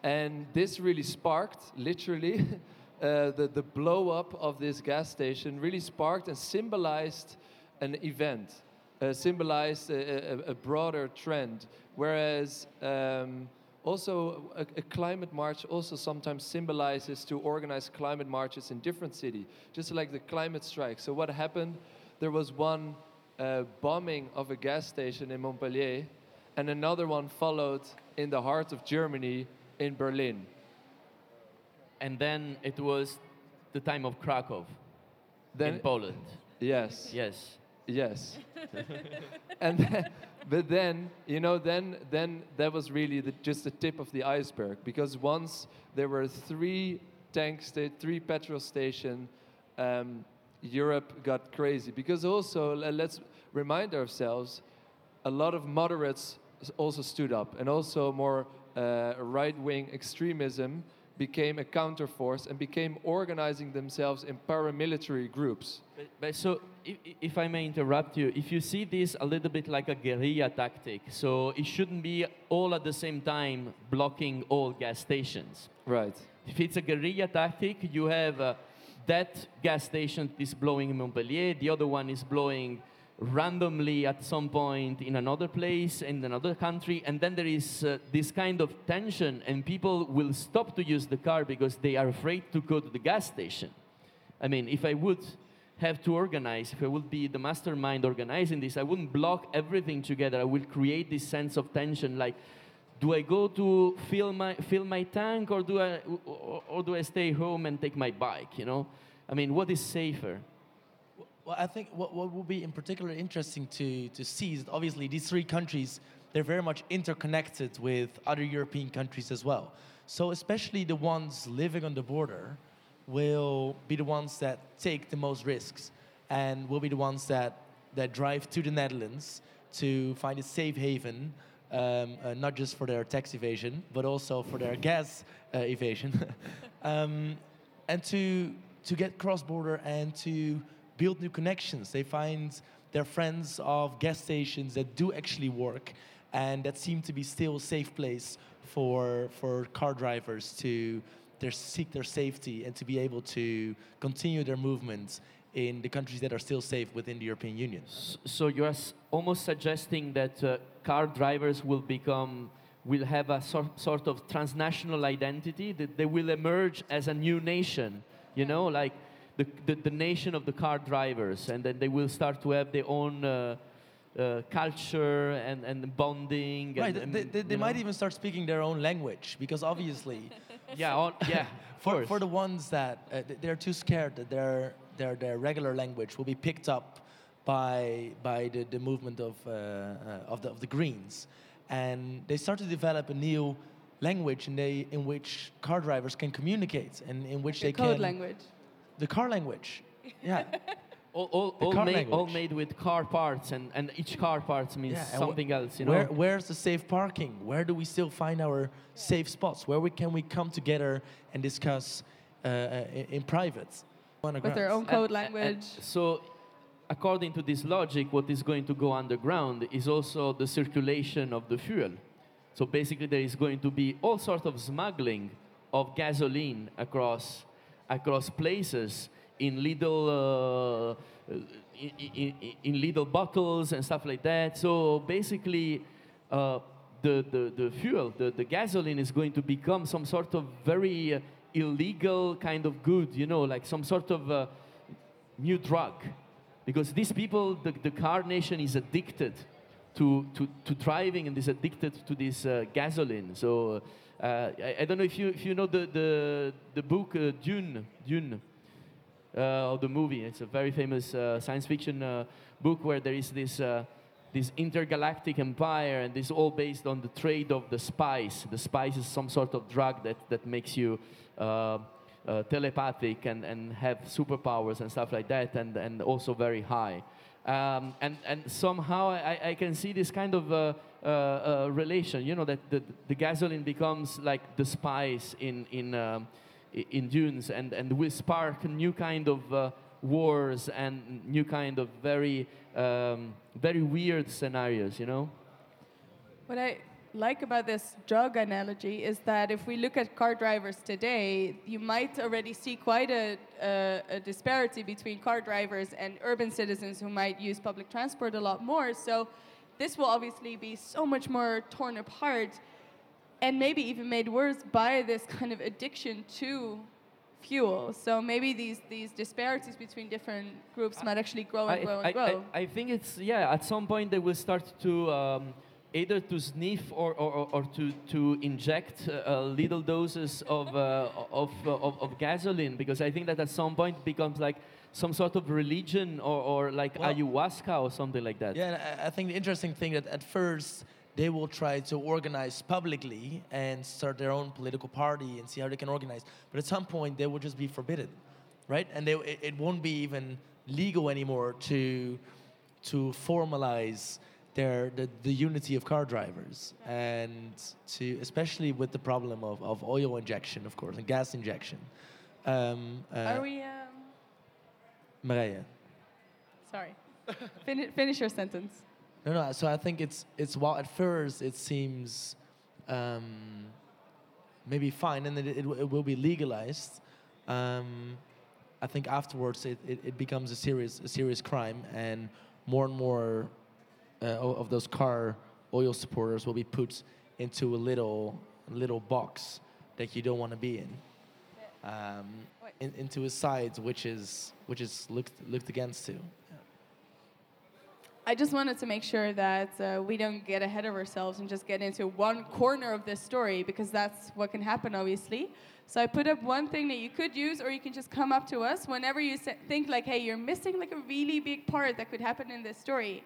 [SPEAKER 8] And this really sparked, literally, uh, the, the blow up of this gas station really sparked and symbolized an event, uh, symbolized a, a, a broader trend. Whereas um, also a, a climate march also sometimes symbolizes to organize climate marches in different cities, just like the climate strike. So what happened? There was one uh, bombing of a gas station in Montpellier, and another one followed in the heart of Germany in Berlin.
[SPEAKER 2] and then it was the time of Krakow
[SPEAKER 8] Then-
[SPEAKER 2] in Poland.
[SPEAKER 8] Yes.
[SPEAKER 2] Yes.
[SPEAKER 8] Yes. and then, but then you know then then that was really the, just the tip of the iceberg because once there were three tank sta- three petrol station um, Europe got crazy because also let's remind ourselves a lot of moderates also stood up and also more uh, right-wing extremism became a counterforce and became organizing themselves in paramilitary groups
[SPEAKER 2] But, but so, if, if I may interrupt you, if you see this a little bit like a guerrilla tactic, so it shouldn't be all at the same time blocking all gas stations.
[SPEAKER 8] right
[SPEAKER 2] If it's a guerrilla tactic, you have uh, that gas station is blowing in Montpellier, the other one is blowing randomly at some point in another place, in another country, and then there is uh, this kind of tension, and people will stop to use the car because they are afraid to go to the gas station. I mean, if I would have to organize, if I would be the mastermind organizing this, I wouldn't block everything together. I will create this sense of tension, like, do I go to fill my fill my tank, or do I or, or do I stay home and take my bike? You know, I mean, what is safer?
[SPEAKER 9] Well, I think what, what will be in particular interesting to, to see is that obviously these three countries, they're very much interconnected with other European countries as well. So especially the ones living on the border will be the ones that take the most risks and will be the ones that, that drive to the Netherlands to find a safe haven, um, uh, not just for their tax evasion, but also for their gas uh, evasion. um, and to, to get cross-border and to build new connections. They find their friends of gas stations that do actually work and that seem to be still a safe place for, for car drivers to their, seek their safety and to be able to continue their movements in the countries that are still safe within the European Union.
[SPEAKER 2] So you're almost suggesting that uh, car drivers will become, will have a sor- sort of transnational identity, that they will emerge as a new nation, you know, like the, the, the nation of the car drivers, and then they will start to have their own uh, uh, culture and, and bonding.
[SPEAKER 9] Right,
[SPEAKER 2] and,
[SPEAKER 9] they,
[SPEAKER 2] and,
[SPEAKER 9] they, they
[SPEAKER 2] you
[SPEAKER 9] might
[SPEAKER 2] know.
[SPEAKER 9] even start speaking their own language because obviously,
[SPEAKER 2] Yeah, on, yeah,
[SPEAKER 9] for, for the ones that uh, they're too scared that their, their, their regular language will be picked up by, by the, the movement of, uh, uh, of, the, of the Greens. And they start to develop a new language in, they, in which car drivers can communicate and in which
[SPEAKER 1] The
[SPEAKER 9] they
[SPEAKER 1] code
[SPEAKER 9] can.
[SPEAKER 1] language.
[SPEAKER 9] The car language. Yeah.
[SPEAKER 2] all, all, all,
[SPEAKER 9] car
[SPEAKER 2] made, all made with car parts, and, and each car part means
[SPEAKER 9] Yeah, and wh-
[SPEAKER 2] something else, you know.
[SPEAKER 9] Where, where's the safe parking? Where do we still find our safe spots? Where we, can we come together and discuss uh, uh, in, in private?
[SPEAKER 1] With their own code
[SPEAKER 2] And- and-
[SPEAKER 1] language.
[SPEAKER 2] so, according to this logic, what is going to go underground is also the circulation of the fuel. So basically, there is going to be all sort of smuggling of gasoline across across places in little uh, in, in, in little bottles and stuff like that. So basically. Uh, the, the, the fuel, the, the gasoline is going to become some sort of very uh, illegal kind of good, you know, like some sort of uh, new drug. Because these people, the, the car nation is addicted to, to, to driving and is addicted to this uh, gasoline. So uh, I, I don't know if you, if you know the, the, the book uh, Dune, Dune, uh, or the movie. It's a very famous uh, science fiction uh, book where there is this, this intergalactic empire, and this all based on the trade of the spice. The spice is some sort of drug that, that makes you telepathic and, and have superpowers and stuff like that, and, and also very high. Um, and, and somehow I, I can see this kind of uh, uh, uh, relation, you know, that the, the gasoline becomes like the spice in, in, um, in dunes and, and will spark new kind of uh, wars and new kind of very, um, very weird scenarios, you know?
[SPEAKER 1] What I like about this drug analogy is that if we look at car drivers today, you might already see quite a, a, a disparity between car drivers and urban citizens who might use public transport a lot more. So this will obviously be so much more torn apart and maybe even made worse by this kind of addiction to fuel. So maybe these, these disparities between different groups might actually grow and
[SPEAKER 2] I,
[SPEAKER 1] grow and
[SPEAKER 2] I-
[SPEAKER 1] grow.
[SPEAKER 2] I, I think it's yeah. At some point, they will start to um, either to sniff or, or, or- to to inject uh, little doses of, uh, of, uh, of of gasoline because I think that at some point becomes like some sort of religion or, or like
[SPEAKER 9] Well-
[SPEAKER 2] ayahuasca or something like that.
[SPEAKER 9] Yeah, I- I think the interesting thing that at first they will try to organize publicly and start their own political party and see how they can organize. But at some point, they will just be forbidden, right? And they, it, it won't be even legal anymore to to formalize their the, the unity of car drivers and to especially with the problem of, of oil injection, of course, and gas injection. Um, uh,
[SPEAKER 1] Are we? Um,
[SPEAKER 9] Marije.
[SPEAKER 1] sorry. Fin- finish your sentence.
[SPEAKER 9] No, no. So I think it's it's while at first it seems um, maybe fine, and then it, it, w- it will be legalized. Um, I think afterwards it, it, it becomes a serious a serious crime, and more and more uh, of those car oil supporters will be put into a little little box that you don't want to be in, um, in, into a sides which is which is looked looked against to.
[SPEAKER 1] I just wanted to make sure that uh, we don't get ahead of ourselves and just get into one corner of this story because that's what can happen, obviously. So I put up one thing that you could use, or you can just come up to us whenever you think like, "Hey, you're missing like a really big part that could happen in this story."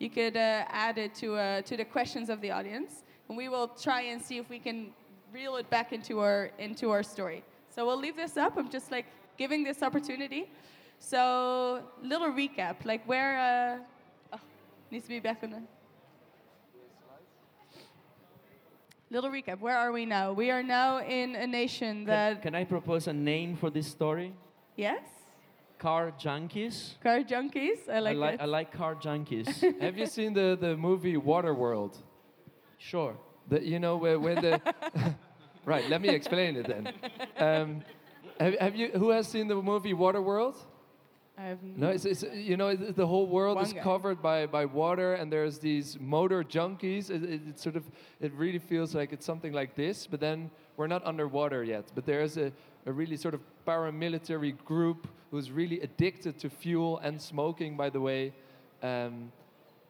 [SPEAKER 1] You could uh, add it to uh, to the questions of the audience, and we will try and see if we can reel it back into our into our story. So we'll leave this up. I'm just like giving this opportunity. So little recap, like where. Uh, oh, needs to be back on the. Little recap. Where are we now? We are now in a nation
[SPEAKER 2] Can,
[SPEAKER 1] that
[SPEAKER 2] can I propose a name for this story?
[SPEAKER 1] yes,
[SPEAKER 2] Car junkies.
[SPEAKER 1] car junkies. I like
[SPEAKER 2] I, like
[SPEAKER 1] it.
[SPEAKER 2] I like car junkies.
[SPEAKER 8] Have you seen the, the movie Waterworld?
[SPEAKER 2] sure.
[SPEAKER 8] The, you know where when the right. Let me explain it then. Um, have, have you who has seen the movie Waterworld?
[SPEAKER 1] I have
[SPEAKER 8] No, it's, it's you know it, the whole world
[SPEAKER 1] One
[SPEAKER 8] is
[SPEAKER 1] guy.
[SPEAKER 8] covered by, by water, and there's these motor junkies. It, it, it sort of it really feels like it's something like this, but then we're not underwater yet. But there's a, a really sort of paramilitary group who's really addicted to fuel and smoking, by the way, um,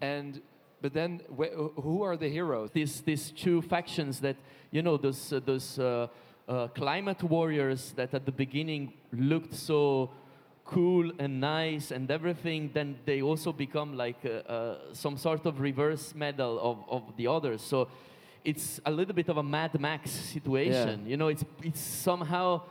[SPEAKER 8] and but then wh- who are the heroes?
[SPEAKER 2] These these two factions that you know those uh, those uh, uh, climate warriors that at the beginning looked so cool and nice and everything, then they also become like uh, uh, some sort of reverse medal of, of the others. So it's a little bit of a Mad Max situation. You know, it's it's somehow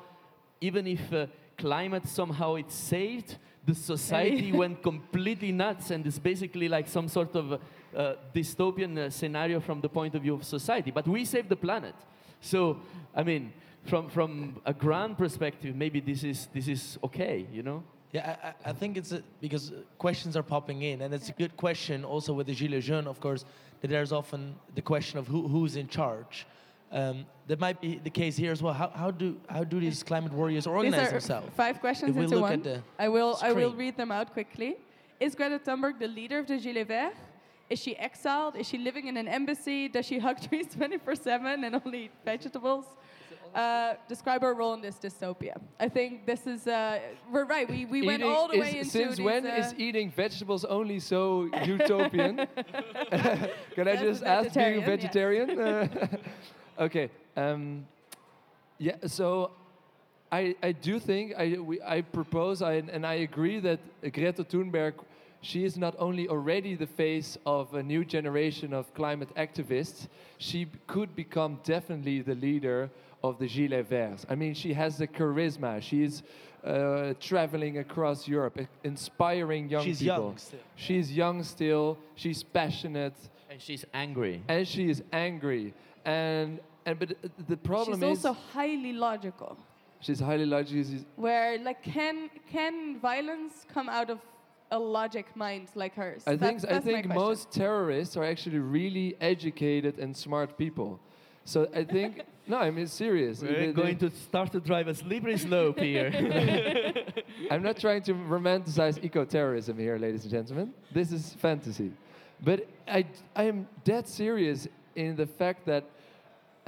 [SPEAKER 2] even if uh, climate somehow it's saved, the society went completely nuts, and it's basically like some sort of uh, dystopian uh, scenario from the point of view of society. But we saved the planet, so I mean, from from a grand perspective, maybe this is this is okay, you know.
[SPEAKER 9] Yeah, I, I- I think it's a, because uh, questions are popping in, and it's a good question also with the Gilets jaunes, of course, that there's often the question of who, who's in charge. Um, that might be the case here as well. How, how do how do these climate warriors
[SPEAKER 1] These
[SPEAKER 9] organize
[SPEAKER 1] are
[SPEAKER 9] themselves?
[SPEAKER 1] five questions into
[SPEAKER 9] look
[SPEAKER 1] one.
[SPEAKER 9] at the
[SPEAKER 1] I will I will read them out quickly. Is Greta Thunberg the leader of the Gilets Verts? Is she exiled? Is she living in an embassy? Does she hug trees 24/7 and only eat vegetables? Uh, describe her role in this dystopia. I think this is uh, we're right. We, we went all the
[SPEAKER 8] is-
[SPEAKER 1] way into
[SPEAKER 8] since
[SPEAKER 1] these,
[SPEAKER 8] when
[SPEAKER 1] uh,
[SPEAKER 8] is eating vegetables only so utopian? Can I
[SPEAKER 1] As
[SPEAKER 8] just ask, being a
[SPEAKER 1] vegetarian,
[SPEAKER 8] vegetarian? Okay. Um, yeah. So, I I do think I we, I propose I, and I agree that Greta Thunberg. She is not only already the face of a new generation of climate activists, she could become definitely the leader of the Gilets Verts. I mean, she has the charisma. She's uh, traveling across Europe, inspiring young
[SPEAKER 9] She's
[SPEAKER 8] people.
[SPEAKER 9] young still.
[SPEAKER 8] She's young still. She's passionate,
[SPEAKER 2] And she's angry.
[SPEAKER 8] and she is angry. And and but uh, the problem
[SPEAKER 1] she's
[SPEAKER 8] is
[SPEAKER 1] also highly logical.
[SPEAKER 8] she's highly logical. she's-
[SPEAKER 1] Where like can can violence come out of a logic mind like hers?
[SPEAKER 8] I
[SPEAKER 1] That's-
[SPEAKER 8] think I
[SPEAKER 1] that's my
[SPEAKER 8] think most terrorists are actually really educated and smart people. So I think no, I mean serious.
[SPEAKER 2] We're
[SPEAKER 8] They- they-
[SPEAKER 2] going to start to drive a slippery slope here.
[SPEAKER 8] I'm not trying to romanticize eco-terrorism here, ladies and gentlemen. This is fantasy. But I, I am dead serious in the fact that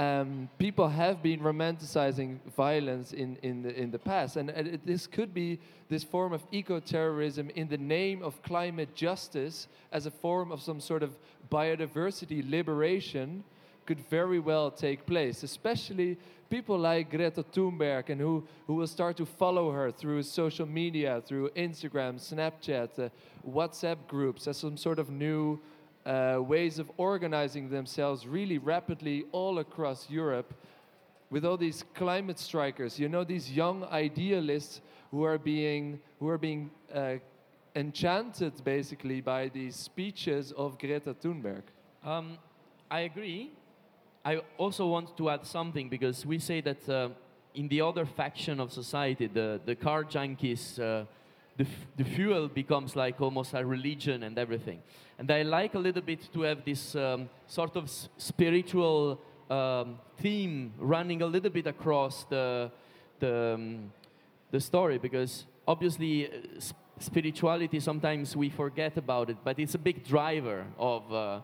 [SPEAKER 8] um, people have been romanticizing violence in, in, the, in the past. And, this could be this form of eco-terrorism in the name of climate justice as a form of some sort of biodiversity liberation could very well take place, especially people like Greta Thunberg and who, who will start to follow her through social media, through Instagram, Snapchat, uh, WhatsApp groups as some sort of new uh, ways of organizing themselves really rapidly all across Europe with all these climate strikers, you know, these young idealists who are being, who are being uh, enchanted basically by these speeches of Greta Thunberg.
[SPEAKER 2] Um, I agree. I also want to add something because we say that uh, in the other faction of society, the, the car junkies, uh, the, the fuel becomes like almost a religion and everything. And I like a little bit to have this um, sort of spiritual um, theme running a little bit across the, the, um, the story because obviously uh, s- spirituality sometimes we forget about it, but it's a big driver of. Uh,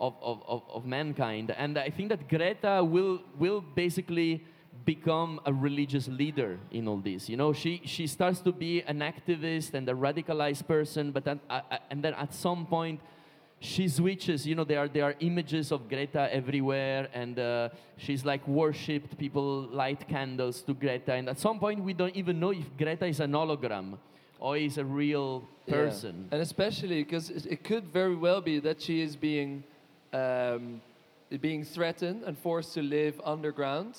[SPEAKER 2] of, of, of, of mankind. And I think that Greta will, will basically become a religious leader in all this. You know, she, she starts to be an activist and a radicalized person, but then, uh, uh, and then at some point, she switches. You know, there are, there are images of Greta everywhere, and uh, she's like worshipped. People light candles to Greta, and at some point, we don't even know if Greta is an hologram or is a real
[SPEAKER 8] Yeah.
[SPEAKER 2] person.
[SPEAKER 8] And especially because it, it could very well be that she is being um, being threatened and forced to live underground.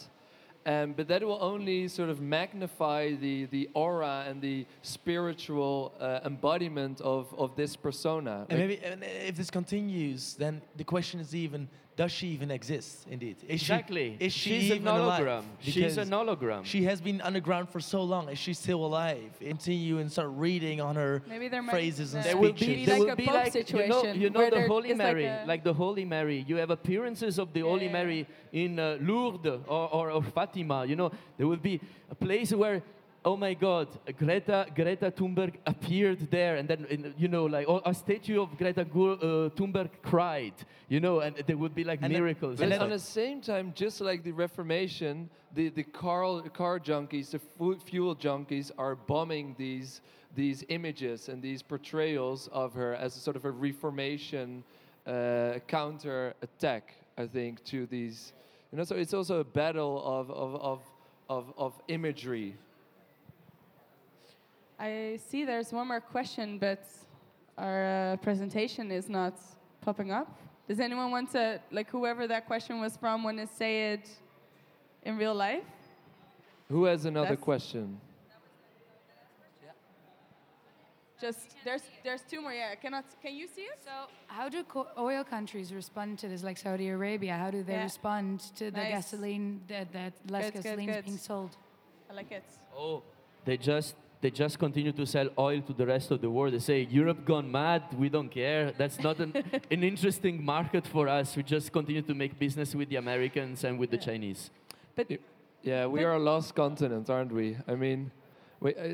[SPEAKER 8] Um, but that will only sort of magnify the, the aura and the spiritual uh, embodiment of, of this persona.
[SPEAKER 9] And
[SPEAKER 8] Like-
[SPEAKER 9] maybe and if this continues, then the question is even: Does she even exist? Indeed, is
[SPEAKER 2] Exactly.
[SPEAKER 9] She, is she
[SPEAKER 2] She's an
[SPEAKER 9] even alive?
[SPEAKER 2] hologram. She's
[SPEAKER 9] Because
[SPEAKER 2] an hologram.
[SPEAKER 9] She has been underground for so long. Is she still alive? Continue and start reading on her
[SPEAKER 1] Maybe there might
[SPEAKER 9] phrases and
[SPEAKER 1] there
[SPEAKER 2] There will
[SPEAKER 9] speeches.
[SPEAKER 2] be,
[SPEAKER 1] Maybe
[SPEAKER 2] there
[SPEAKER 1] like
[SPEAKER 2] will
[SPEAKER 1] a
[SPEAKER 2] be
[SPEAKER 1] Pope
[SPEAKER 2] like you know,
[SPEAKER 1] situation
[SPEAKER 2] you know the Holy
[SPEAKER 1] is like
[SPEAKER 2] Mary, like the Holy Mary. You have appearances of the Holy Mary in uh, Lourdes or, or, or Fatima. You know, there will be a place where, oh my God, Greta Greta Thunberg appeared there, and then you know, like oh, a statue of Greta uh, Thunberg cried. You know, and there would be like
[SPEAKER 9] And then-
[SPEAKER 2] miracles.
[SPEAKER 8] But
[SPEAKER 2] and
[SPEAKER 8] at the same time, just like the Reformation, the, the car, car junkies, the fu- fuel junkies are bombing these, these images and these portrayals of her as a sort of a Reformation uh, counter attack, I think, to these. You know, so it's also a battle of, of, of, of, of imagery.
[SPEAKER 1] I see there's one more question, but our uh, presentation is not popping up. Does anyone want to, like whoever that question was from, want to say it in real life?
[SPEAKER 8] Who has another
[SPEAKER 1] That's-
[SPEAKER 8] question?
[SPEAKER 1] Just there's there's two more. Yeah, I cannot. Can you see it?
[SPEAKER 11] So, how do co- oil countries respond to this, like Saudi Arabia? How do they
[SPEAKER 1] Yeah.
[SPEAKER 11] respond to the
[SPEAKER 1] Nice.
[SPEAKER 11] gasoline that, that less
[SPEAKER 1] Good, good,
[SPEAKER 11] gasoline is
[SPEAKER 1] good.
[SPEAKER 11] being sold?
[SPEAKER 1] I like it.
[SPEAKER 2] Oh, they just they just continue to sell oil to the rest of the world. They say Europe gone mad. We don't care. That's not an, an interesting market for us. We just continue to make business with the Americans and with the Chinese.
[SPEAKER 1] But
[SPEAKER 8] Yeah, we
[SPEAKER 1] But-
[SPEAKER 8] are a lost continent, aren't we? I mean, we, uh,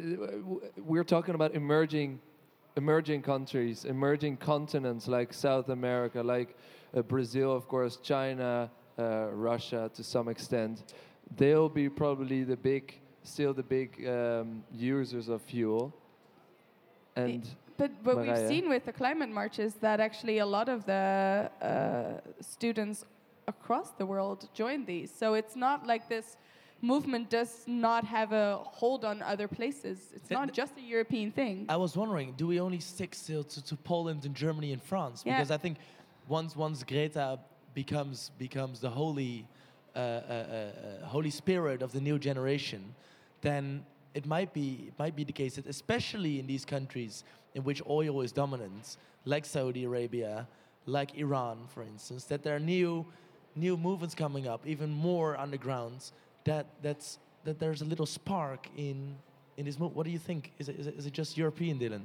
[SPEAKER 8] we're talking about emerging, emerging countries, emerging continents like South America, like uh, Brazil, of course, China, uh, Russia to some extent. They'll be probably the big, still the big um, users of fuel. And
[SPEAKER 1] But what we've seen with the climate marches that actually a lot of the uh, students across the world joined these. So it's not like this movement does not have a hold on other places. It's
[SPEAKER 9] Th-
[SPEAKER 1] not just a European thing.
[SPEAKER 9] I was wondering, do we only stick still to, to Poland and Germany and France?
[SPEAKER 1] Yeah.
[SPEAKER 9] Because I think once once Greta becomes becomes the holy uh, uh, uh, uh, holy spirit of the new generation, then it might be it might be the case that especially in these countries in which oil is dominant, like Saudi Arabia, like Iran, for instance, that there are new new movements coming up, even more underground. That that's that there's a little spark in in this move. What do you think? Is it, is it, is it just European, Dylan?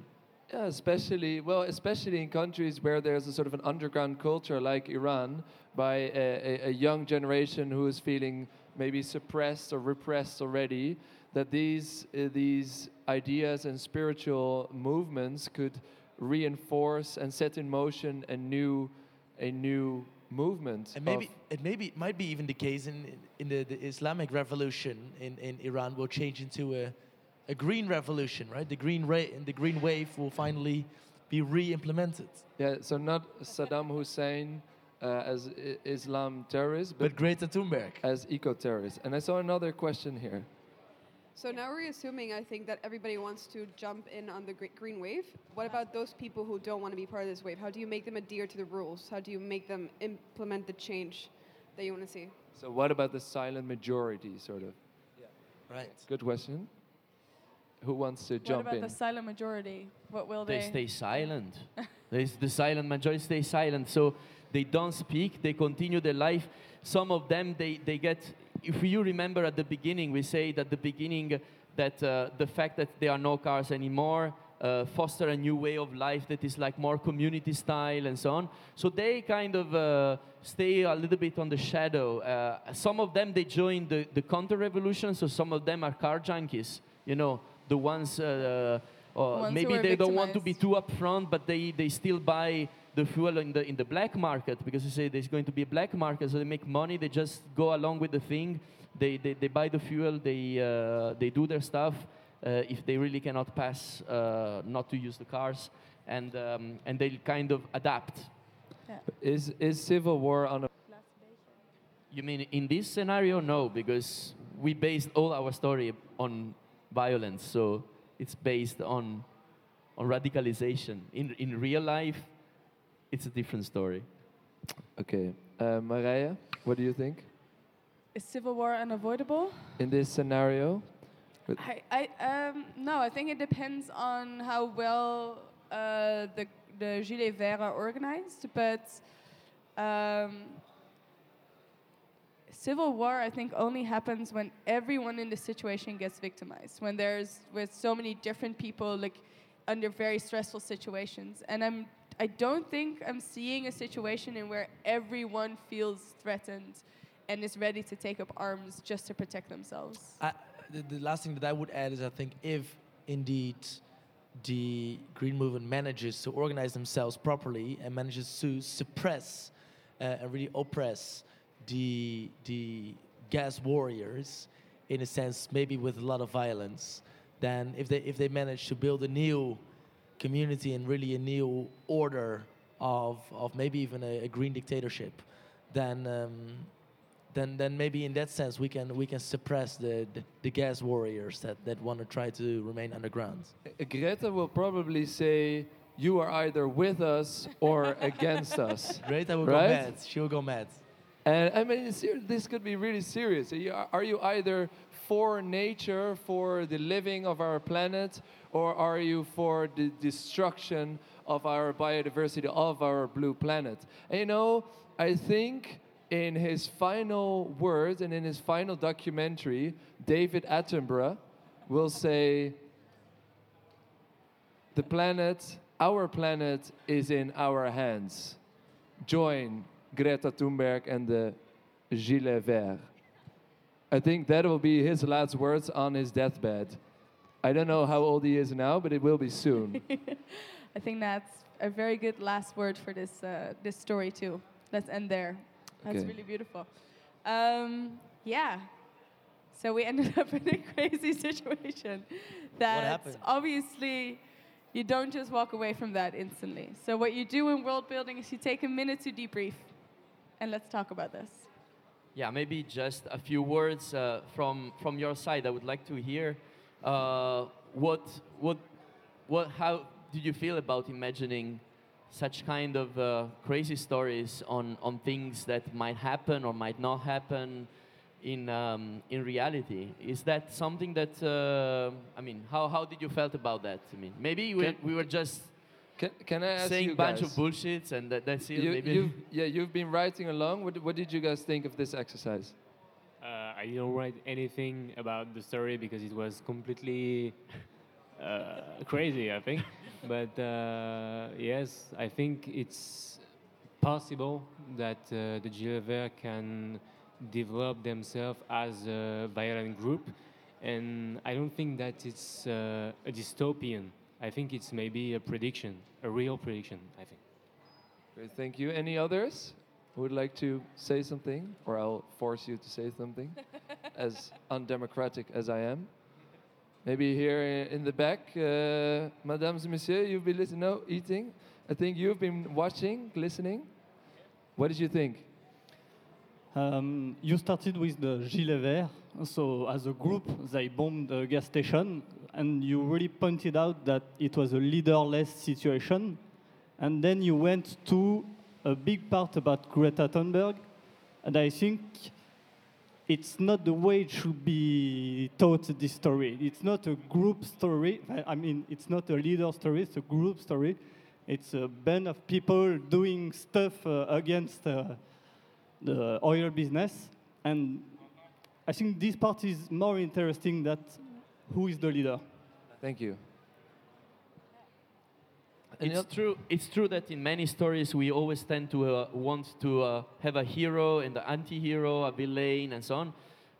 [SPEAKER 8] Yeah, especially well, especially in countries where there's a sort of an underground culture like Iran, by a, a, a young generation who is feeling maybe suppressed or repressed already, that these uh, these ideas and spiritual movements could reinforce and set in motion a new a new movement.
[SPEAKER 9] And maybe it maybe might be even the case in in the, the Islamic revolution in, in Iran will change into a a green revolution, right? The green ra- the green wave will finally be re-implemented.
[SPEAKER 8] yeah, so not Saddam Hussein uh, as I- Islam terrorist, but
[SPEAKER 9] But Greta Thunberg.
[SPEAKER 8] as eco-terrorists. And I saw another question here.
[SPEAKER 12] So now we're assuming, I think, that everybody wants to jump in on the green wave. What about those people who don't want to be part of this wave? How do you make them adhere to the rules? How do you make them implement the change that you want to see?
[SPEAKER 8] So what about the silent majority, sort of? Yeah.
[SPEAKER 9] Right.
[SPEAKER 8] Good question. Who wants to jump?
[SPEAKER 1] What about
[SPEAKER 8] in?
[SPEAKER 1] the silent majority? What will
[SPEAKER 2] They
[SPEAKER 1] they?
[SPEAKER 2] stay silent. There's the silent majority stay silent. So they don't speak. They continue their life. Some of them they, they get. If you remember at the beginning, we say that the beginning that uh, the fact that there are no cars anymore uh, foster a new way of life that is like more community style and so on. So they kind of uh, stay a little bit on the shadow. Uh, some of them they join the, the counter revolution. So some of them are car junkies. You know, the ones uh, or
[SPEAKER 1] Ones
[SPEAKER 2] maybe they don't want to be too upfront, but they, they still buy the fuel in the in the black market because they say there's going to be a black market, so they make money. They just go along with the thing. They they, they buy the fuel. They uh, they do their stuff. Uh, if they really cannot pass, uh, not to use the cars, and um, and they kind of adapt.
[SPEAKER 8] Is is civil war on a
[SPEAKER 2] You mean in this scenario? No, because we based all our story on violence, so it's based on on radicalization. In in real life, it's a different story.
[SPEAKER 8] Okay. Uh, Marije, what do you think?
[SPEAKER 1] Is civil war unavoidable?
[SPEAKER 8] In this scenario? With-
[SPEAKER 1] I, I um, no, I think it depends on how well uh, the the Gilets Verts are organized. But um, civil war, I think, only happens when everyone in the situation gets victimized. When there's with so many different people like under very stressful situations, and I'm I don't think I'm seeing a situation in where everyone feels threatened and is ready to take up arms just to protect themselves.
[SPEAKER 9] I, the, the last thing that I would add is I think if indeed the Green Movement manages to organize themselves properly and manages to suppress uh, and really oppress the the gas warriors, in a sense, maybe with a lot of violence, then if they if they manage to build a new community and really a new order of of maybe even a, a green dictatorship, then um, then then maybe in that sense we can we can suppress the the, the gas warriors that that want to try to remain underground.
[SPEAKER 8] Uh, Greta will probably say, "You are either with us or against us."
[SPEAKER 9] Greta will
[SPEAKER 8] right?
[SPEAKER 9] go mad. She will go mad.
[SPEAKER 8] And I mean, this could be really serious. Are you either for nature, for the living of our planet, or are you for the destruction of our biodiversity, of our blue planet? And you know, I think in his final words and in his final documentary, David Attenborough will say, the planet, our planet, is in our hands. Join Greta Thunberg and the Gilets. I think that will be his last words on his deathbed. I don't know how old he is now, but it will be soon.
[SPEAKER 1] I think that's a very good last word for this uh, this story too. Let's end there. That's
[SPEAKER 8] Okay.
[SPEAKER 1] really beautiful. Um, yeah. So we ended up in a crazy situation. That obviously you don't just walk away from that instantly. So what you do in world building is you take a minute to debrief, and let's talk about this.
[SPEAKER 2] Yeah, maybe just a few words uh, from from your side. I would like to hear uh, what what what how did you feel about imagining such kind of uh, crazy stories on on things that might happen or might not happen in um, in reality? Is that something that uh, I mean? How how did you felt about that? I mean, maybe we,
[SPEAKER 8] Can-
[SPEAKER 2] we were just
[SPEAKER 8] Can, can I ask
[SPEAKER 2] saying
[SPEAKER 8] you
[SPEAKER 2] bunch
[SPEAKER 8] guys?
[SPEAKER 2] of bullshits and that, that's it.
[SPEAKER 8] You,
[SPEAKER 2] maybe
[SPEAKER 8] you've, yeah, you've been writing along. What, what did you guys think of this exercise?
[SPEAKER 13] I didn't write anything about the story because it was completely uh, crazy, I think. but uh, yes, I think it's possible that uh, the Gilets Verts can develop themselves as a violent group. And I don't think that it's uh, a dystopian. I think it's maybe a prediction, a real prediction, I think.
[SPEAKER 8] Great, thank you. Any others would like to say something, or I'll force you to say something, as undemocratic as I am. Maybe here in the back, uh, mesdames et messieurs, you've been listening, no, eating. I think you've been watching, listening. What did you think?
[SPEAKER 14] Um, you started with the Gilets Verts. So, as a group, they bombed the gas station, and you really pointed out that it was a leaderless situation. And then you went to a big part about Greta Thunberg, and I think it's not the way it should be taught this story. It's not a group story. I- mean, it's not a leader story, it's a group story. It's a band of people doing stuff uh, against uh, the oil business. And I think this part is more interesting than who is the leader.
[SPEAKER 8] Thank you.
[SPEAKER 2] It's true. It's true that in many stories we always tend to uh, want to uh, have a hero and an anti-hero, a villain, and so on.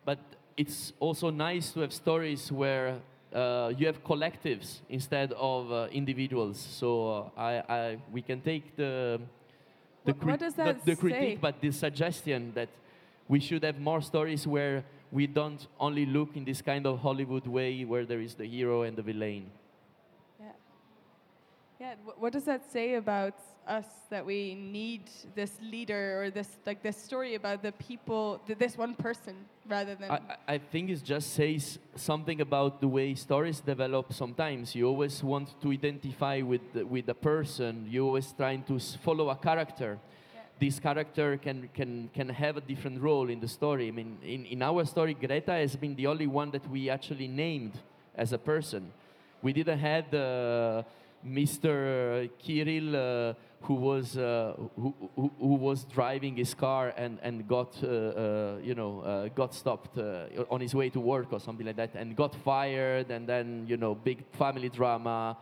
[SPEAKER 2] But it's also nice to have stories where uh, you have collectives instead of uh, individuals. So uh, I, I, we can take the the,
[SPEAKER 1] What- what does that
[SPEAKER 2] not the critique,
[SPEAKER 1] say?
[SPEAKER 2] but the suggestion that we should have more stories where we don't only look in this kind of Hollywood way where there is the hero and the villain.
[SPEAKER 1] Yeah. Yeah. What does that say about us that we need this leader or this like this story about the people, th- this one person rather than
[SPEAKER 2] I, I think it just says something about the way stories develop sometimes. You always want to identify with, the, with a person, you're always trying to follow a character. This character can, can, can have a different role in the story. I mean, in, in our story, Greta has been the only one that we actually named as a person. We didn't have uh, Mr. Kirill, uh, who was uh, who, who, who was driving his car and and got uh, uh, you know uh, got stopped uh, on his way to work or something like that, and got fired, and then you know big family drama,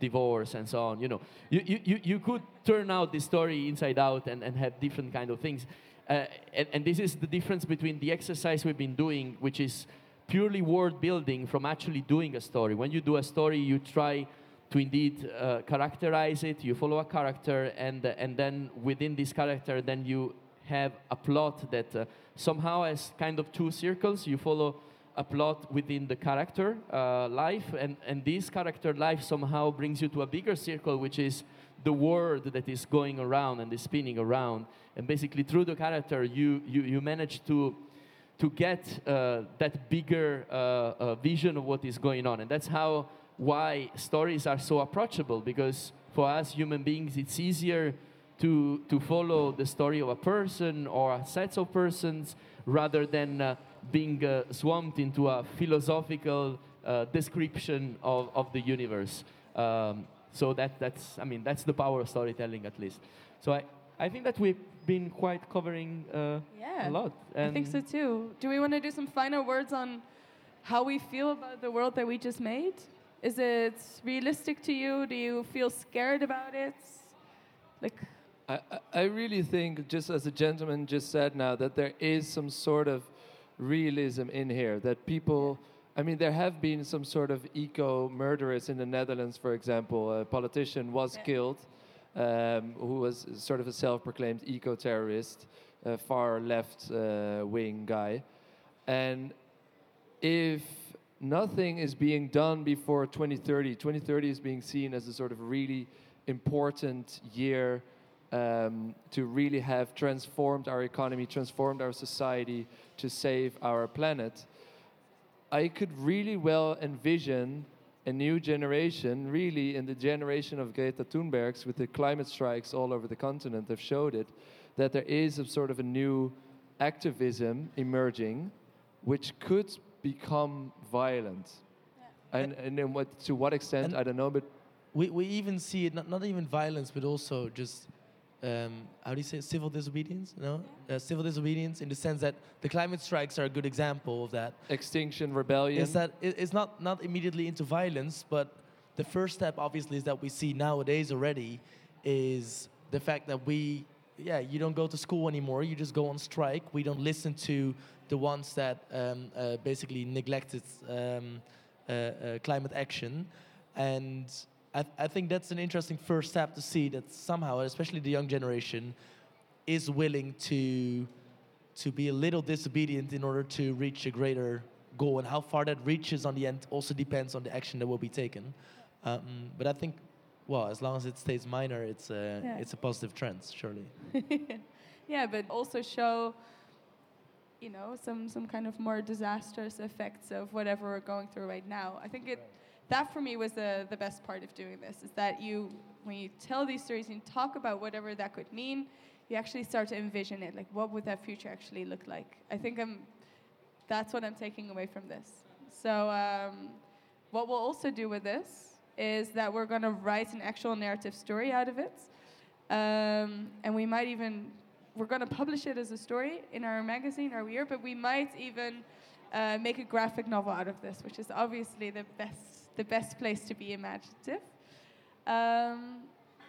[SPEAKER 2] divorce, and so on. You know, you you, you, could turn out the story inside out and, and have different kind of things. Uh, and, and this is the difference between the exercise we've been doing, which is purely world building, from actually doing a story. When you do a story, you try to indeed uh, characterize it. You follow a character, and and then within this character, then you have a plot that uh, somehow has kind of two circles. You follow a plot within the character uh, life, and and this character life somehow brings you to a bigger circle, which is the world that is going around and is spinning around. And basically, through the character, you you you manage to to get uh, that bigger uh, uh, vision of what is going on. And that's how why stories are so approachable because for us human beings it's easier to, to follow the story of a person or a set of persons rather than uh, being uh, swamped into a philosophical uh, description of, of the universe. Um, so that, that's, I mean, that's the power of storytelling at least. So I, I think that we've been quite covering uh,
[SPEAKER 1] Yeah,
[SPEAKER 2] a lot.
[SPEAKER 1] I think so too. Do we want to do some final words on how we feel about the world that we just made? Is it realistic to you? Do you feel scared about it? Like,
[SPEAKER 8] I, I- really think, just as the gentleman just said now, that there is some sort of realism in here. That people, I mean, there have been some sort of eco murderers in the Netherlands, for example. A politician was killed um, who was sort of a self proclaimed eco terrorist, a far left uh, wing guy. And if nothing is being done before 2030, 2030 is being seen as a sort of really important year um, to really have transformed our economy, transformed our society to save our planet. I could really well envision a new generation, really in the generation of Greta Thunbergs, with the climate strikes all over the continent have showed it, that there is a sort of a new activism emerging, which could become violent. And, and in what, to what extent, I don't know, but
[SPEAKER 9] we, we even see it not, not even violence but also just um, how do you say it? civil disobedience no? Uh, civil disobedience in the sense that the climate strikes are a good example of that.
[SPEAKER 8] Extinction rebellion.
[SPEAKER 9] Is that it, it's not not immediately into violence but the first step obviously is that we see nowadays already is the fact that we yeah you don't go to school anymore. You just go on strike. We don't listen to the ones that um, uh, basically neglected um, uh, uh, climate action. And I, th- I think that's an interesting first step to see that somehow especially the young generation is willing to to be a little disobedient in order to reach a greater goal. And how far that reaches on the end also depends on the action that will be taken. Um, but i think well as long as it stays minor it's a
[SPEAKER 1] Yeah.
[SPEAKER 9] it's a positive trend surely
[SPEAKER 1] yeah, but also show, you know, some, some kind of more disastrous effects of whatever we're going through right now. I think it, that for me was the, the best part of doing this, is that you, when you tell these stories and talk about whatever that could mean, you actually start to envision it. Like, what would that future actually look like? I think I'm, that's what I'm taking away from this. So, um, what we'll also do with this is that we're going to write an actual narrative story out of it. Um, and we might even, we're going to publish it as a story in our magazine, our year, but we might even uh, make a graphic novel out of this, which is obviously the best, the best place to be imaginative. Um,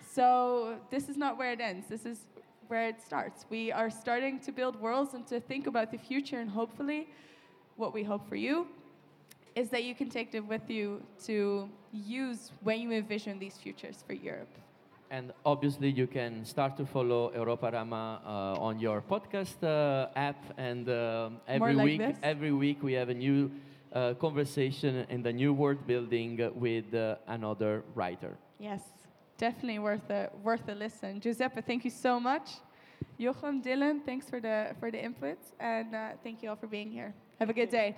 [SPEAKER 1] so this is not where it ends. This is where it starts. We are starting to build worlds and to think about the future, and hopefully, what we hope for you is that you can take them with you to use when you envision these futures for Europe.
[SPEAKER 2] And obviously, you can start to follow Europa Rama uh, on your podcast uh, app. And um every
[SPEAKER 1] like
[SPEAKER 2] week,
[SPEAKER 1] this?
[SPEAKER 2] every week we have a new uh, conversation and a new world building with uh, another writer.
[SPEAKER 1] Yes, definitely worth a worth a listen. Giuseppe, thank you so much. Jochem, Dylan, thanks for the for the input, and uh, thank you all for being here. Have a good day.